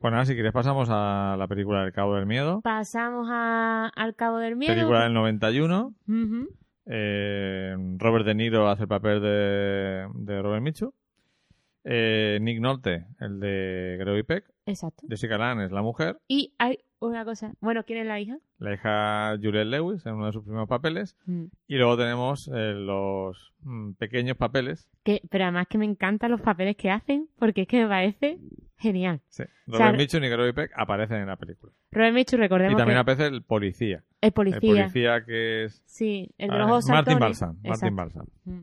Pues nada, si quieres pasamos a la película del Cabo del Miedo. Pasamos a, al Cabo del Miedo. Película del 91. Ujú. Eh, Robert De Niro hace el papel de, de Robert Mitchum. Eh, Nick Nolte, el de Gregory Peck. Exacto. Jessica Lange es la mujer. Y hay una cosa. Bueno, ¿quién es la hija? La hija Juliette Lewis en uno de sus primeros papeles. Mm. Y luego tenemos eh, los mm, pequeños papeles. Que, pero además que me encantan los papeles que hacen, porque es que me parece genial. Sí. sea, Robert Mitchum y Gregory Peck aparecen en la película. Robert Mitchum, recordemos Y también que aparece el policía. el El policía. policía que es Sí, el de ah, los ojos Martin. Balsam. Martin. Balsam. Mm.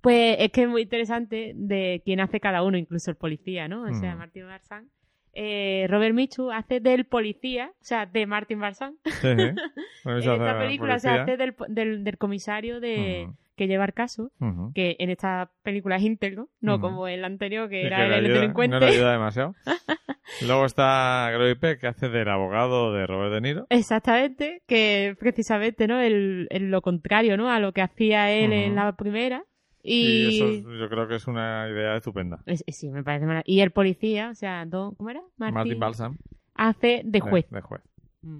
Pues es que es muy interesante de quién hace cada uno, incluso el policía, ¿no? O sea, Mm. Martin Balsam. Eh, Robert Mitchum hace del policía, o sea, de Martin Balsam. Sí, En esta la película se hace del, del, del comisario de, que lleva el caso, que en esta película es íntegro, no como en la anterior, que era que el ayuda- delincuente. No le ayuda demasiado. Luego está Gregory Peck, que hace del abogado de Robert De Niro. Exactamente, que precisamente, ¿no? El, el- lo contrario, ¿no? A lo que hacía él en la primera. Y, Y, eso es- yo creo que es una idea estupenda. Es- sí, me parece maravilloso. Y el policía, o sea, ¿cómo era? Martin, Balsam. hace de juez. De, juez. Mm.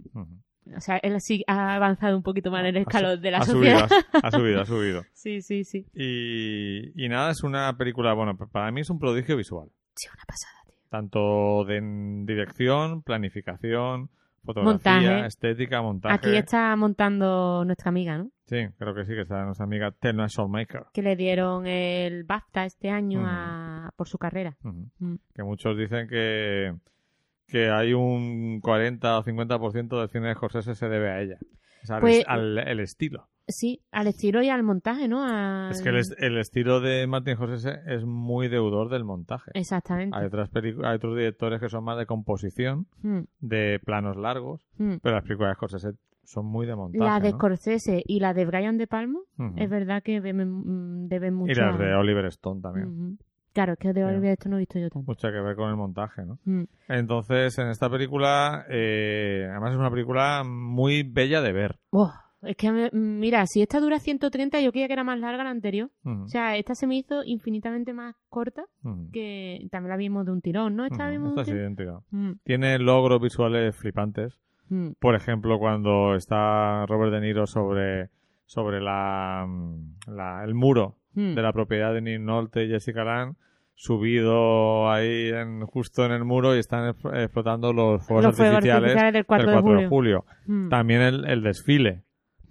O sea, él sí ha avanzado un poquito más en el escalón de la ha sociedad. Subido, ha, ha subido, ha subido. Sí, sí, sí. Y, y nada, es una película, bueno, para mí es un prodigio visual. Sí, una pasada, tío. Tanto de dirección, planificación, fotografía, Montaje. estética, montaje. Aquí está montando nuestra amiga, ¿no? Sí, creo que sí, que está nuestra amiga Telma Soulmaker. Que le dieron el BAFTA este año Ujú. a- por su carrera. Ujú. Mm. que muchos dicen que, que hay un 40 o 50% del cine de Scorsese se debe a ella. O sea, Pues- es- al, el estilo. Sí, al estilo y al montaje, ¿no? Es que el, es- el estilo de Martin Scorsese es muy deudor del montaje. Exactamente. Hay, otras hay otros directores que son más de composición, Mm, de planos largos, mm. pero las películas de Scorsese son muy de montaje. La de ¿no? Scorsese y la de Brian De Palma, es verdad que deben, deben mucho. Y las de Oliver Stone también. Claro, es que de Sí. Oliver esto no he visto yo tanto. Mucho que ver con el montaje, ¿no? Mm. Entonces, en esta película, eh, además es una película muy bella de ver. Oh, es que, mira, si esta dura 130, yo creía que era más larga la anterior. O sea, esta se me hizo infinitamente más corta que también la vimos de un tirón, ¿no? Esta la vimos esta tirón. idéntica. Mm, Tiene logros visuales flipantes. mm, Por ejemplo, cuando está Robert De Niro sobre, sobre la, mm, la- el muro de la propiedad de Nick Nolte y Jessica Lange, subido ahí en, justo en el muro y están exp- explotando los fuegos Los artificiales, artificiales del 4 de julio. Mm, También el, el desfile.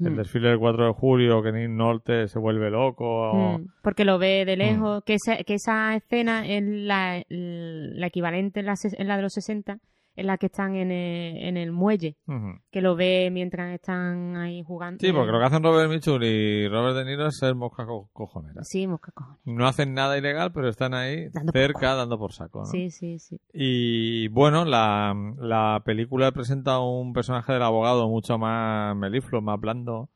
El mm, desfile del 4 de julio, que Nick Nolte se vuelve loco. o- mm, Porque lo ve de Mm. lejos. Que, esa, que esa escena es la, la equivalente en la, en la de los 60, en la que están en el, en el muelle. Que lo ve mientras están ahí jugando. Sí, porque lo que hacen Robert Mitchum y Robert De Niro es ser mosca co- cojonera. Sí, mosca cojones. No hacen nada ilegal, pero están ahí Dando cerca dando por saco. ¿no? Sí, sí, sí. Y bueno, la, la película presenta un personaje del abogado mucho más melifluo, más blando,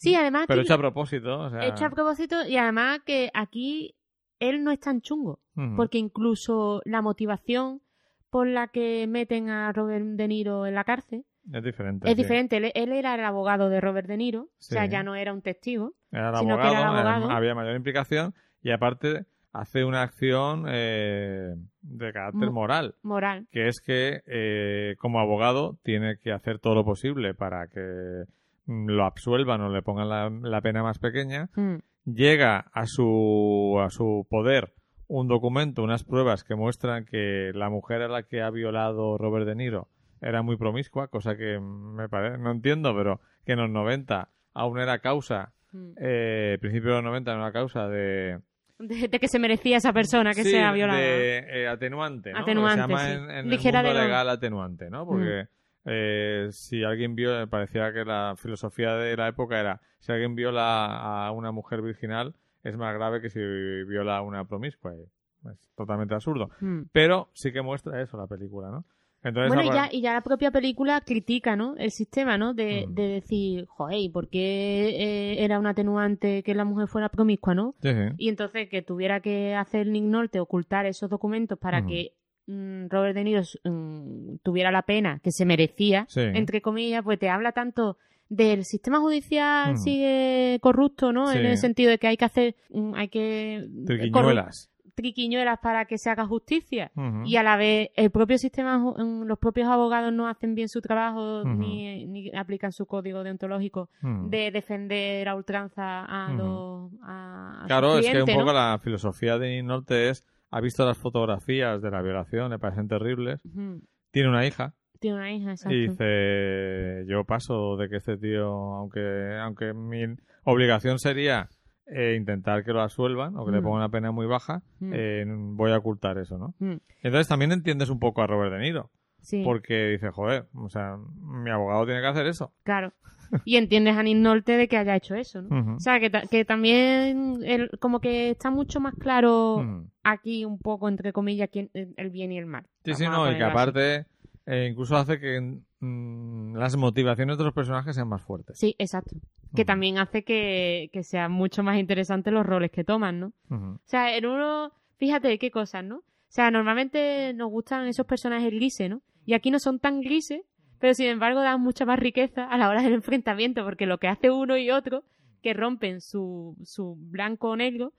Sí, además pero hecho a propósito. O sea, hecho a propósito y además que aquí él no es tan chungo. Porque incluso la motivación por la que meten a Robert De Niro en la cárcel es diferente. es sí. diferente. Él, él era el abogado de Robert De Niro, o sea, ya no era un testigo. Era el sino que abogado, era el abogado. había mayor implicación y aparte hace una acción eh, de carácter Mo- moral. Moral. que es que eh, como abogado tiene que hacer todo lo posible para que mm, lo absuelvan o le pongan la, la pena más pequeña, Mm, llega a su, a su poder un documento, unas pruebas que muestran que la mujer a la que ha violado Robert De Niro era muy promiscua, cosa que me parece, no entiendo, pero que en los 90 aún era causa, Mm. eh, principio de los 90 era una causa de... De, de que se merecía esa persona que Sí, sea violada. de eh, atenuante, ¿no? Atenuante, Se llama sí. en, en Ligera el mundo de- legal atenuante, ¿no? Porque eh, si alguien vio, parecía que la filosofía de la época era, si alguien viola a una mujer virginal, es más grave que si viola a una promiscua. y Es totalmente absurdo. Mm. Pero sí que muestra eso la película, ¿no? Entonces, Bueno, y ya, y ya la propia película critica, ¿no? El sistema, ¿no? De, Mm. de decir, joder, ¿y ¿por qué eh, era un atenuante que la mujer fuera promiscua, ¿no? Sí, sí. Y entonces que tuviera que hacer Nick Nolte ocultar esos documentos para Ujú. que mm, Robert De Niro mm, tuviera la pena que se merecía, Sí. entre comillas, pues te habla tanto del sistema judicial Ujú. sigue corrupto, ¿no? Sí. En el sentido de que hay que hacer, mm, hay que Triquiñuelas. corru- triquiñuelas para que se haga justicia y a la vez el propio sistema, mm, los propios abogados no hacen bien su trabajo ni, ni aplican su código deontológico de defender a ultranza a los a, a Claro, es que un poco la filosofía de Nolte es, ha visto las fotografías de la violación, le parecen terribles, tiene una hija, Tiene una hija, exacto. Y dice, yo paso de que este tío, aunque, aunque mi obligación sería eh, intentar que lo absuelvan o que le Mm. pongan una pena muy baja, Mm. eh, voy a ocultar eso, ¿no? Mm, Entonces también entiendes un poco a Robert De Niro, Sí, porque dice, joder, o sea, mi abogado tiene que hacer eso. claro. Y entiendes a Nick Nolte de que haya hecho eso, ¿no? O sea, que, ta- que también el- como que está mucho más claro aquí un poco, entre comillas, quién, el bien y el mal. Sí, sí, Vamos no, y que así. Eh, incluso hace que mm, las motivaciones de los personajes sean más fuertes. Sí, exacto. Que también hace que, que sean mucho más interesantes los roles que toman, ¿no? O sea, en uno, fíjate qué cosas, ¿no? O sea, normalmente nos gustan esos personajes grises, ¿no? Y aquí no son tan grises, pero sin embargo dan mucha más riqueza a la hora del enfrentamiento, porque lo que hace uno y otro, que rompen su, su blanco o negro,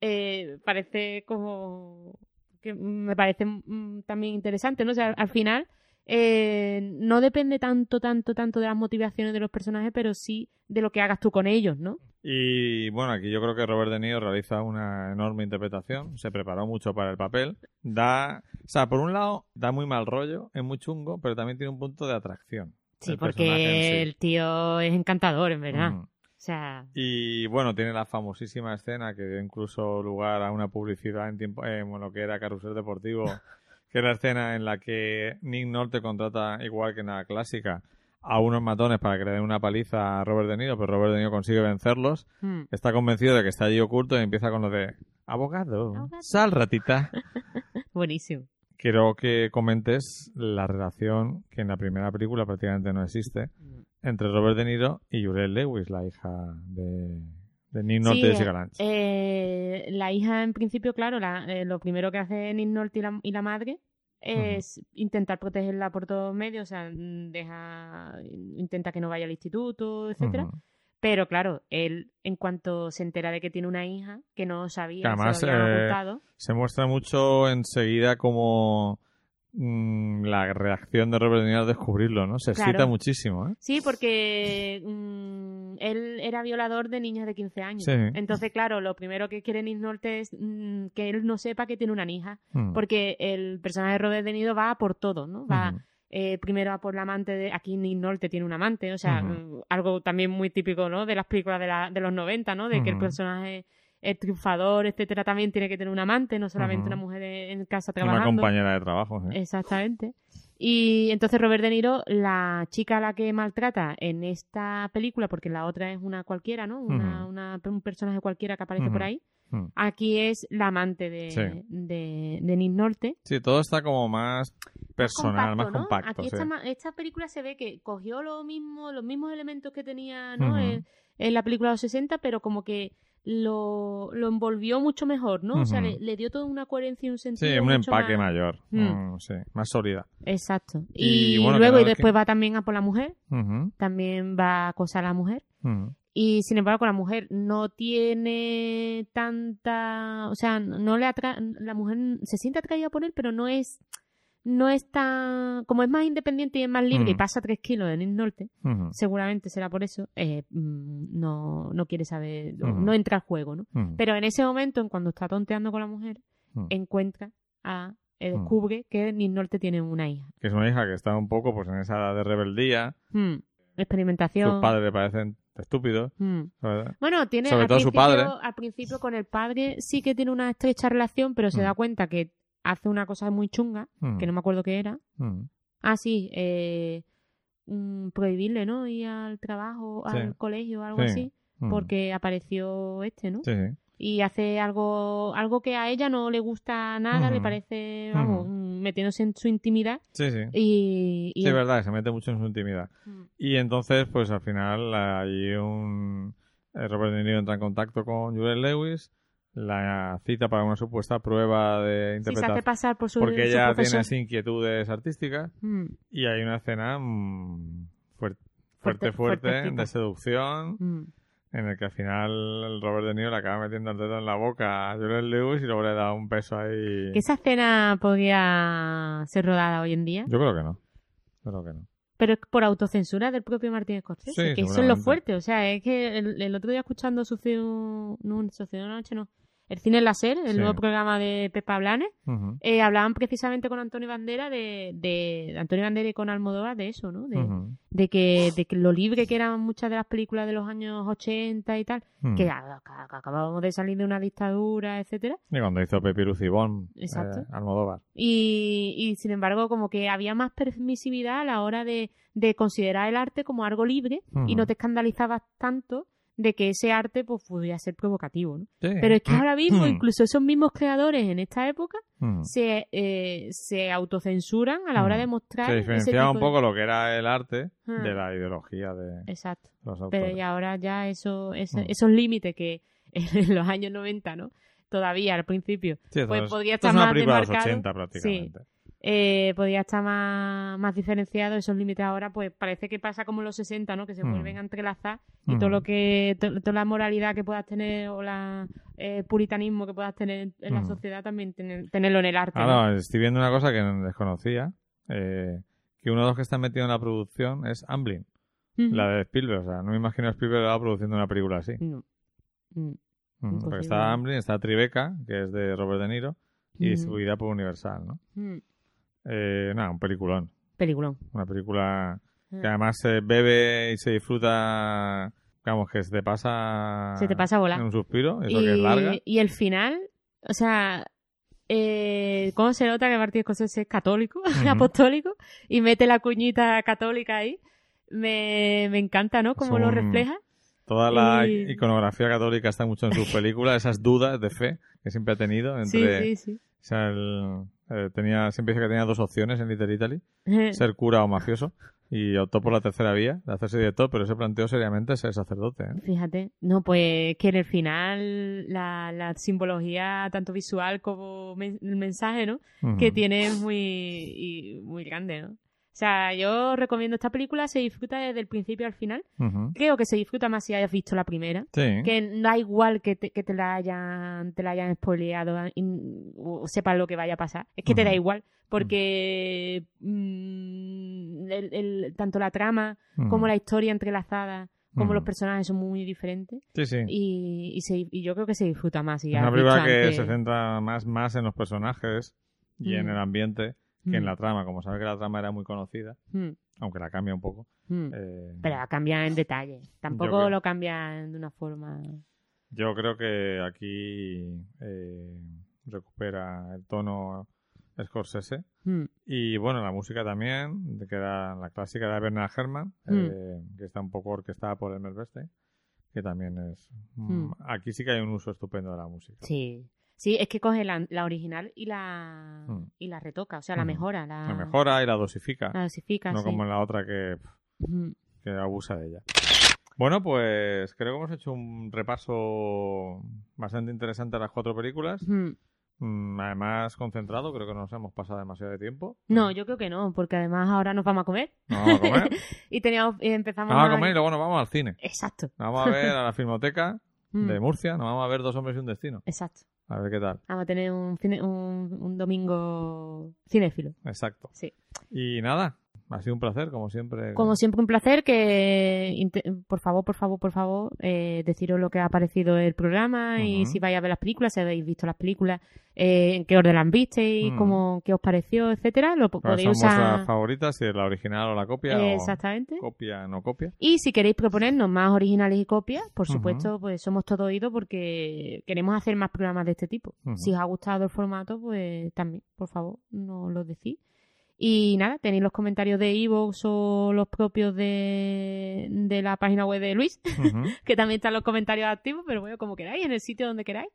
eh, parece como que me parece mm, también interesante, ¿no? O sea, al final eh, no depende tanto, tanto, tanto de las motivaciones de los personajes, pero sí de lo que hagas tú con ellos, ¿no? Y bueno, aquí yo creo que Robert De Niro realiza una enorme interpretación, se preparó mucho para el papel, da, o sea, por un lado da muy mal rollo, es muy chungo, pero también tiene un punto de atracción. Sí, el porque sí. el tío es encantador, en verdad. Ujú. Sea, Y bueno, tiene la famosísima escena que dio incluso lugar a una publicidad en tiempo, en lo que era Carrusel Deportivo, que es la escena en la que Nick Nolte contrata, igual que en la clásica, a unos matones para que le den una paliza a Robert De Niro, pero Robert De Niro consigue vencerlos mm, está convencido de que está allí oculto y empieza con lo de abogado, Abogado. sal ratita. buenísimo. Quiero que comentes la relación que en la primera película prácticamente no existe entre Robert De Niro y Juliette Lewis, la hija de, de Nick Nolte Sí, y Lange. Eh, la hija, en principio, claro, la- eh, lo primero que hace Nick Nolte y la, y la madre es intentar protegerla por todos medios, o sea, deja, intenta que no vaya al instituto, etcétera. Pero claro, él, en cuanto se entera de que tiene una hija, que no sabía, Que además, se lo habían eh, Se muestra mucho enseguida como mm, la reacción de Robert De Niro al descubrirlo, ¿no? Se excita muchísimo, ¿eh? Sí, porque mm, él era violador de niñas de 15 años. Sí. Entonces, claro, lo primero que quiere Nick Nolte es mm, que él no sepa que tiene una hija. Mm. Porque el personaje de Robert De Niro va a por todo, ¿no? Va Ujú. eh, primero a por la amante de... Aquí Nick Nolte tiene un amante, o sea, Ujú. mm, algo también muy típico, ¿no? De las películas de, la- de los 90, ¿no? De que el personaje es triunfador, etcétera, también tiene que tener un amante, no solamente una mujer en casa Una trabajando. compañera de trabajo, ¿eh? Exactamente. Y entonces Robert De Niro, la chica a la que maltrata en esta película, porque la otra es una cualquiera, ¿no? Una, una- un personaje cualquiera que aparece por ahí. Aquí es la amante de, Sí. de, de Nick Nolte. Sí, todo está como más personal, más ¿no? compacto. Aquí sí. esta, esta película se ve que cogió lo mismo, los mismos elementos que tenía ¿no? En la película de los 60, pero como que lo, lo envolvió mucho mejor, ¿no? O sea, le, le dio toda una coherencia y un sentido. Sí, un mucho empaque más- mayor. Mm. mm, sí, más sólida. Exacto. Y Y, bueno, luego, y después que- va también a por la mujer, también va a acosar a la mujer. Y sin embargo, la mujer no tiene tanta. O sea, no le atra la mujer se siente atraída por él, pero no es. No es tan... Como es más independiente y es más libre y Mm. pasa tres kilos en el norte, seguramente será por eso, eh, mm, no, no quiere saber, no- entra al juego, ¿no? Pero en ese momento, en cuando está tonteando con la mujer, encuentra a... eh, descubre que Nick Norte tiene una hija. Que es una hija que está un poco pues en esa edad de rebeldía. Mm. Experimentación. Sus padres le parecen estúpidos. Mm. ¿verdad? Bueno, tiene Sobre al todo su padre. Al principio con el padre sí que tiene una estrecha relación, pero se Mm. da cuenta que hace una cosa muy chunga, Mm, que no me acuerdo qué era. mm. Ah, sí, eh, mm, prohibirle, ¿no? Ir al trabajo, Sí. al colegio, algo Sí. así, Mm. porque apareció este, ¿no? Sí. Y hace algo algo que a ella no le gusta nada, le parece, vamos, mm, metiéndose en su intimidad Sí, sí. y... y Sí, es verdad, se mete mucho en su intimidad. Mm. Y entonces, pues al final, hay un. eh, Robert De Niro entra en contacto con Juliette Lewis, la cita para una supuesta prueba de Sí, se interpretación. hace pasar por su porque su ella tiene así inquietudes artísticas Mm, y hay una escena mm, fuer- Fuerte- fuerte, fuerte, de seducción mm. en el que al final el Robert De Niro le acaba metiendo el dedo en la boca a Juliette Lewis y luego le da un beso ahí. ¿Que esa escena podría ser rodada hoy en día? Yo creo que no. Yo creo que no. Pero es por autocensura del propio Martín Scorsese, Sí, que eso es lo fuerte. O sea, es que el, el otro día escuchando Sucedió... No, Sucedió una noche, no. El Cine Láser, el Sí. nuevo programa de Pepa Blanes, eh, hablaban precisamente con Antonio Bandera de, de, Antonio Bandera y con Almodóvar de eso, ¿no? De, de que de que lo libre que eran muchas de las películas de los años 80 y tal, que, a- a- que acabábamos de salir de una dictadura, etcétera Y cuando hizo Pepi Lucibón, Exacto. eh, Almodóvar. y, y sin embargo como que había más permisividad a la hora de, de considerar el arte como algo libre y no te escandalizabas tanto de que ese arte pues pudiera ser provocativo, ¿no? Sí. Pero es que ahora mismo Mm. incluso esos mismos creadores en esta época Ujú. se, eh, se autocensuran a la hora Mm. de mostrar Se diferenciaba un de- poco lo que era el arte Mm. de la ideología de Exacto. los Pero autores. y ahora ya eso, Mm. esos límites que en los años 90, ¿no? Todavía al principio, Sí, pues es- podría estar es una más película de los demarcado. 80 prácticamente. Eh, podría estar más, más diferenciado esos límites ahora pues parece que pasa como en los 60 no que se Mm. vuelven a entrelazar y Mm. todo lo que to- toda la moralidad que puedas tener o la eh, puritanismo que puedas tener en la Mm. sociedad también tener- tenerlo en el arte ¿no? Ahora, estoy viendo una cosa que desconocía, eh, que uno de los que está metido en la producción es Amblin, la de Spielberg. O sea, no me imagino a Spielberg produciendo una película así. No. Mm. Porque está Amblin, está Tribeca, que es de Robert De Niro, y Mm. distribuida por Universal, ¿no? Eh, nada, un peliculón. peliculón Una película que además se bebe y se disfruta, digamos, que se te pasa... Se te pasa volar. En un suspiro, eso que es larga. y el final o sea eh, ¿Cómo se nota que Martín Scorsese es católico, Ujú. apostólico, y mete la cuñita católica ahí? Me, me encanta, ¿no? Cómo lo refleja. Toda la y- iconografía católica está mucho en sus películas, esas dudas de fe que siempre ha tenido Sí, entre... sí, sí. O sea, él, eh, tenía, siempre dice que tenía dos opciones en Little Italy, ser cura o mafioso, y optó por la tercera vía, de hacerse director, pero se planteó seriamente ser sacerdote. ¿eh? Fíjate, no, pues que en el final la, la simbología, tanto visual como men- el mensaje, ¿no? Que tiene es muy, y muy grande, ¿no? O sea, yo recomiendo esta película, se disfruta desde el principio al final. Creo que se disfruta más si hayas visto la primera. Sí. Que da igual que te, que te la hayan, te la hayan spoileado y- o sepas lo que vaya a pasar. Es que te da igual. Porque mm, el- el- tanto la trama como la historia entrelazada, como los personajes son muy diferentes. Sí, sí. Y, y, se- y yo creo que se disfruta más. y es has una película que antes- se centra más, más en los personajes y en el ambiente que en Mm. la trama. Como sabe que la trama era muy conocida, Mm, aunque la cambia un poco. mm. eh, Pero la cambian en detalle. Tampoco creo- lo cambian de una forma. Yo creo que aquí eh, recupera el tono Scorsese. Mm, Y bueno, la música también, que era la clásica de Bernard Herrmann, eh, que está un poco orquestada por Elmer Bernstein, que también es... Aquí sí que hay un uso estupendo de la música. Sí. Sí, es que coge la, la original y la, Mm. y la retoca, o sea, la mejora. La, La mejora y la dosifica, La dosifica, no sí. como en la otra que, que abusa de ella. Bueno, pues creo que hemos hecho un repaso bastante interesante de las cuatro películas. Mm, Además, concentrado, creo que no nos hemos pasado demasiado de tiempo. No, yo creo que no, porque además ahora nos vamos a comer. Nos vamos a comer. y teníamos, y empezamos Vamos a comer y luego nos vamos al cine. Exacto. Nos vamos a ver a la Filmoteca Mm, de Murcia, nos vamos a ver Dos hombres y un destino. Exacto. A ver qué tal. Vamos a tener un, cine- un, un domingo cinéfilo. Exacto. Sí. Y nada, ha sido un placer, como siempre. Como siempre, un placer que, por favor, por favor, por favor, eh, deciros lo que ha parecido el programa y si vais a ver las películas, si habéis visto las películas, eh, en qué orden las visteis, Mm. cómo, qué os pareció, etcétera. Lo po- ¿Cuáles podéis son usar. favoritas? Si es la original o la copia. Eh, o exactamente. Copia, no copia. Y si queréis proponernos más originales y copias, por supuesto, pues somos todo oídos porque queremos hacer más programas de este tipo. Si os ha gustado el formato, pues también, por favor, nos lo decís. Y nada, tenéis los comentarios de Evox o los propios de, de la página web de Luis, que también están los comentarios activos, pero bueno, como queráis, en el sitio donde queráis.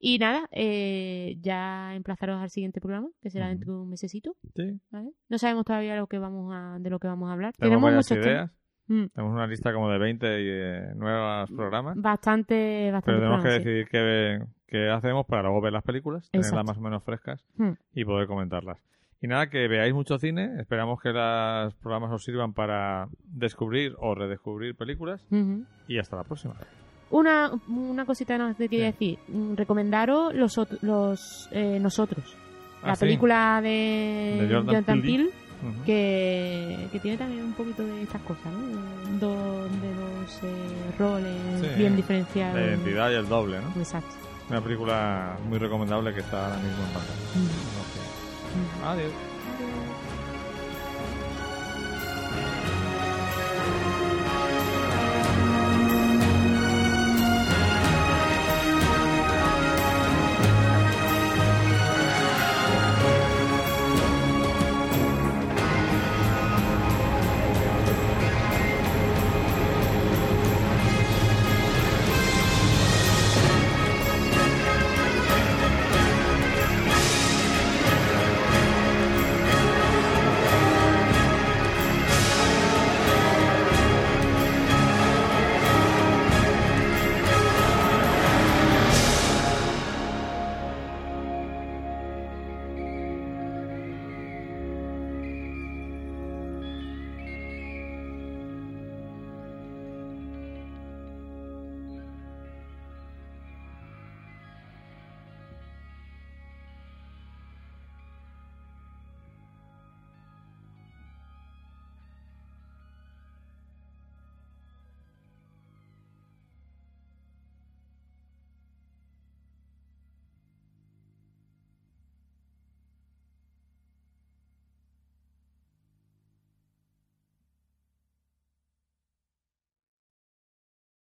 Y nada, eh, ya emplazaros al siguiente programa, que será dentro de un mesecito. Sí. ¿vale? No sabemos todavía lo que vamos a, de lo que vamos a hablar. Tenemos temas. ideas. Mm. Tenemos una lista como de 20 y, eh, nuevos programas. Bastante, bastante. Pero tenemos que sí. decidir qué, qué hacemos para luego ver las películas, tenerlas Exacto. más o menos frescas Hmm. y poder comentarlas. Y nada, que veáis mucho cine. Esperamos que los programas os sirvan para descubrir o redescubrir películas. Y hasta la próxima. Una, una cosita que te quería decir. Mm, Recomendaros los, los eh, Nosotros. Ah, la sí. película de, De Jordan Peele. Que, que tiene también un poquito de estas cosas, ¿no? De dos, de dos eh, roles Sí, bien diferenciados. La identidad y el doble, ¿no? Exacto. Una película muy recomendable que está ahora mismo en pantalla. No sé. Ujú. Adiós.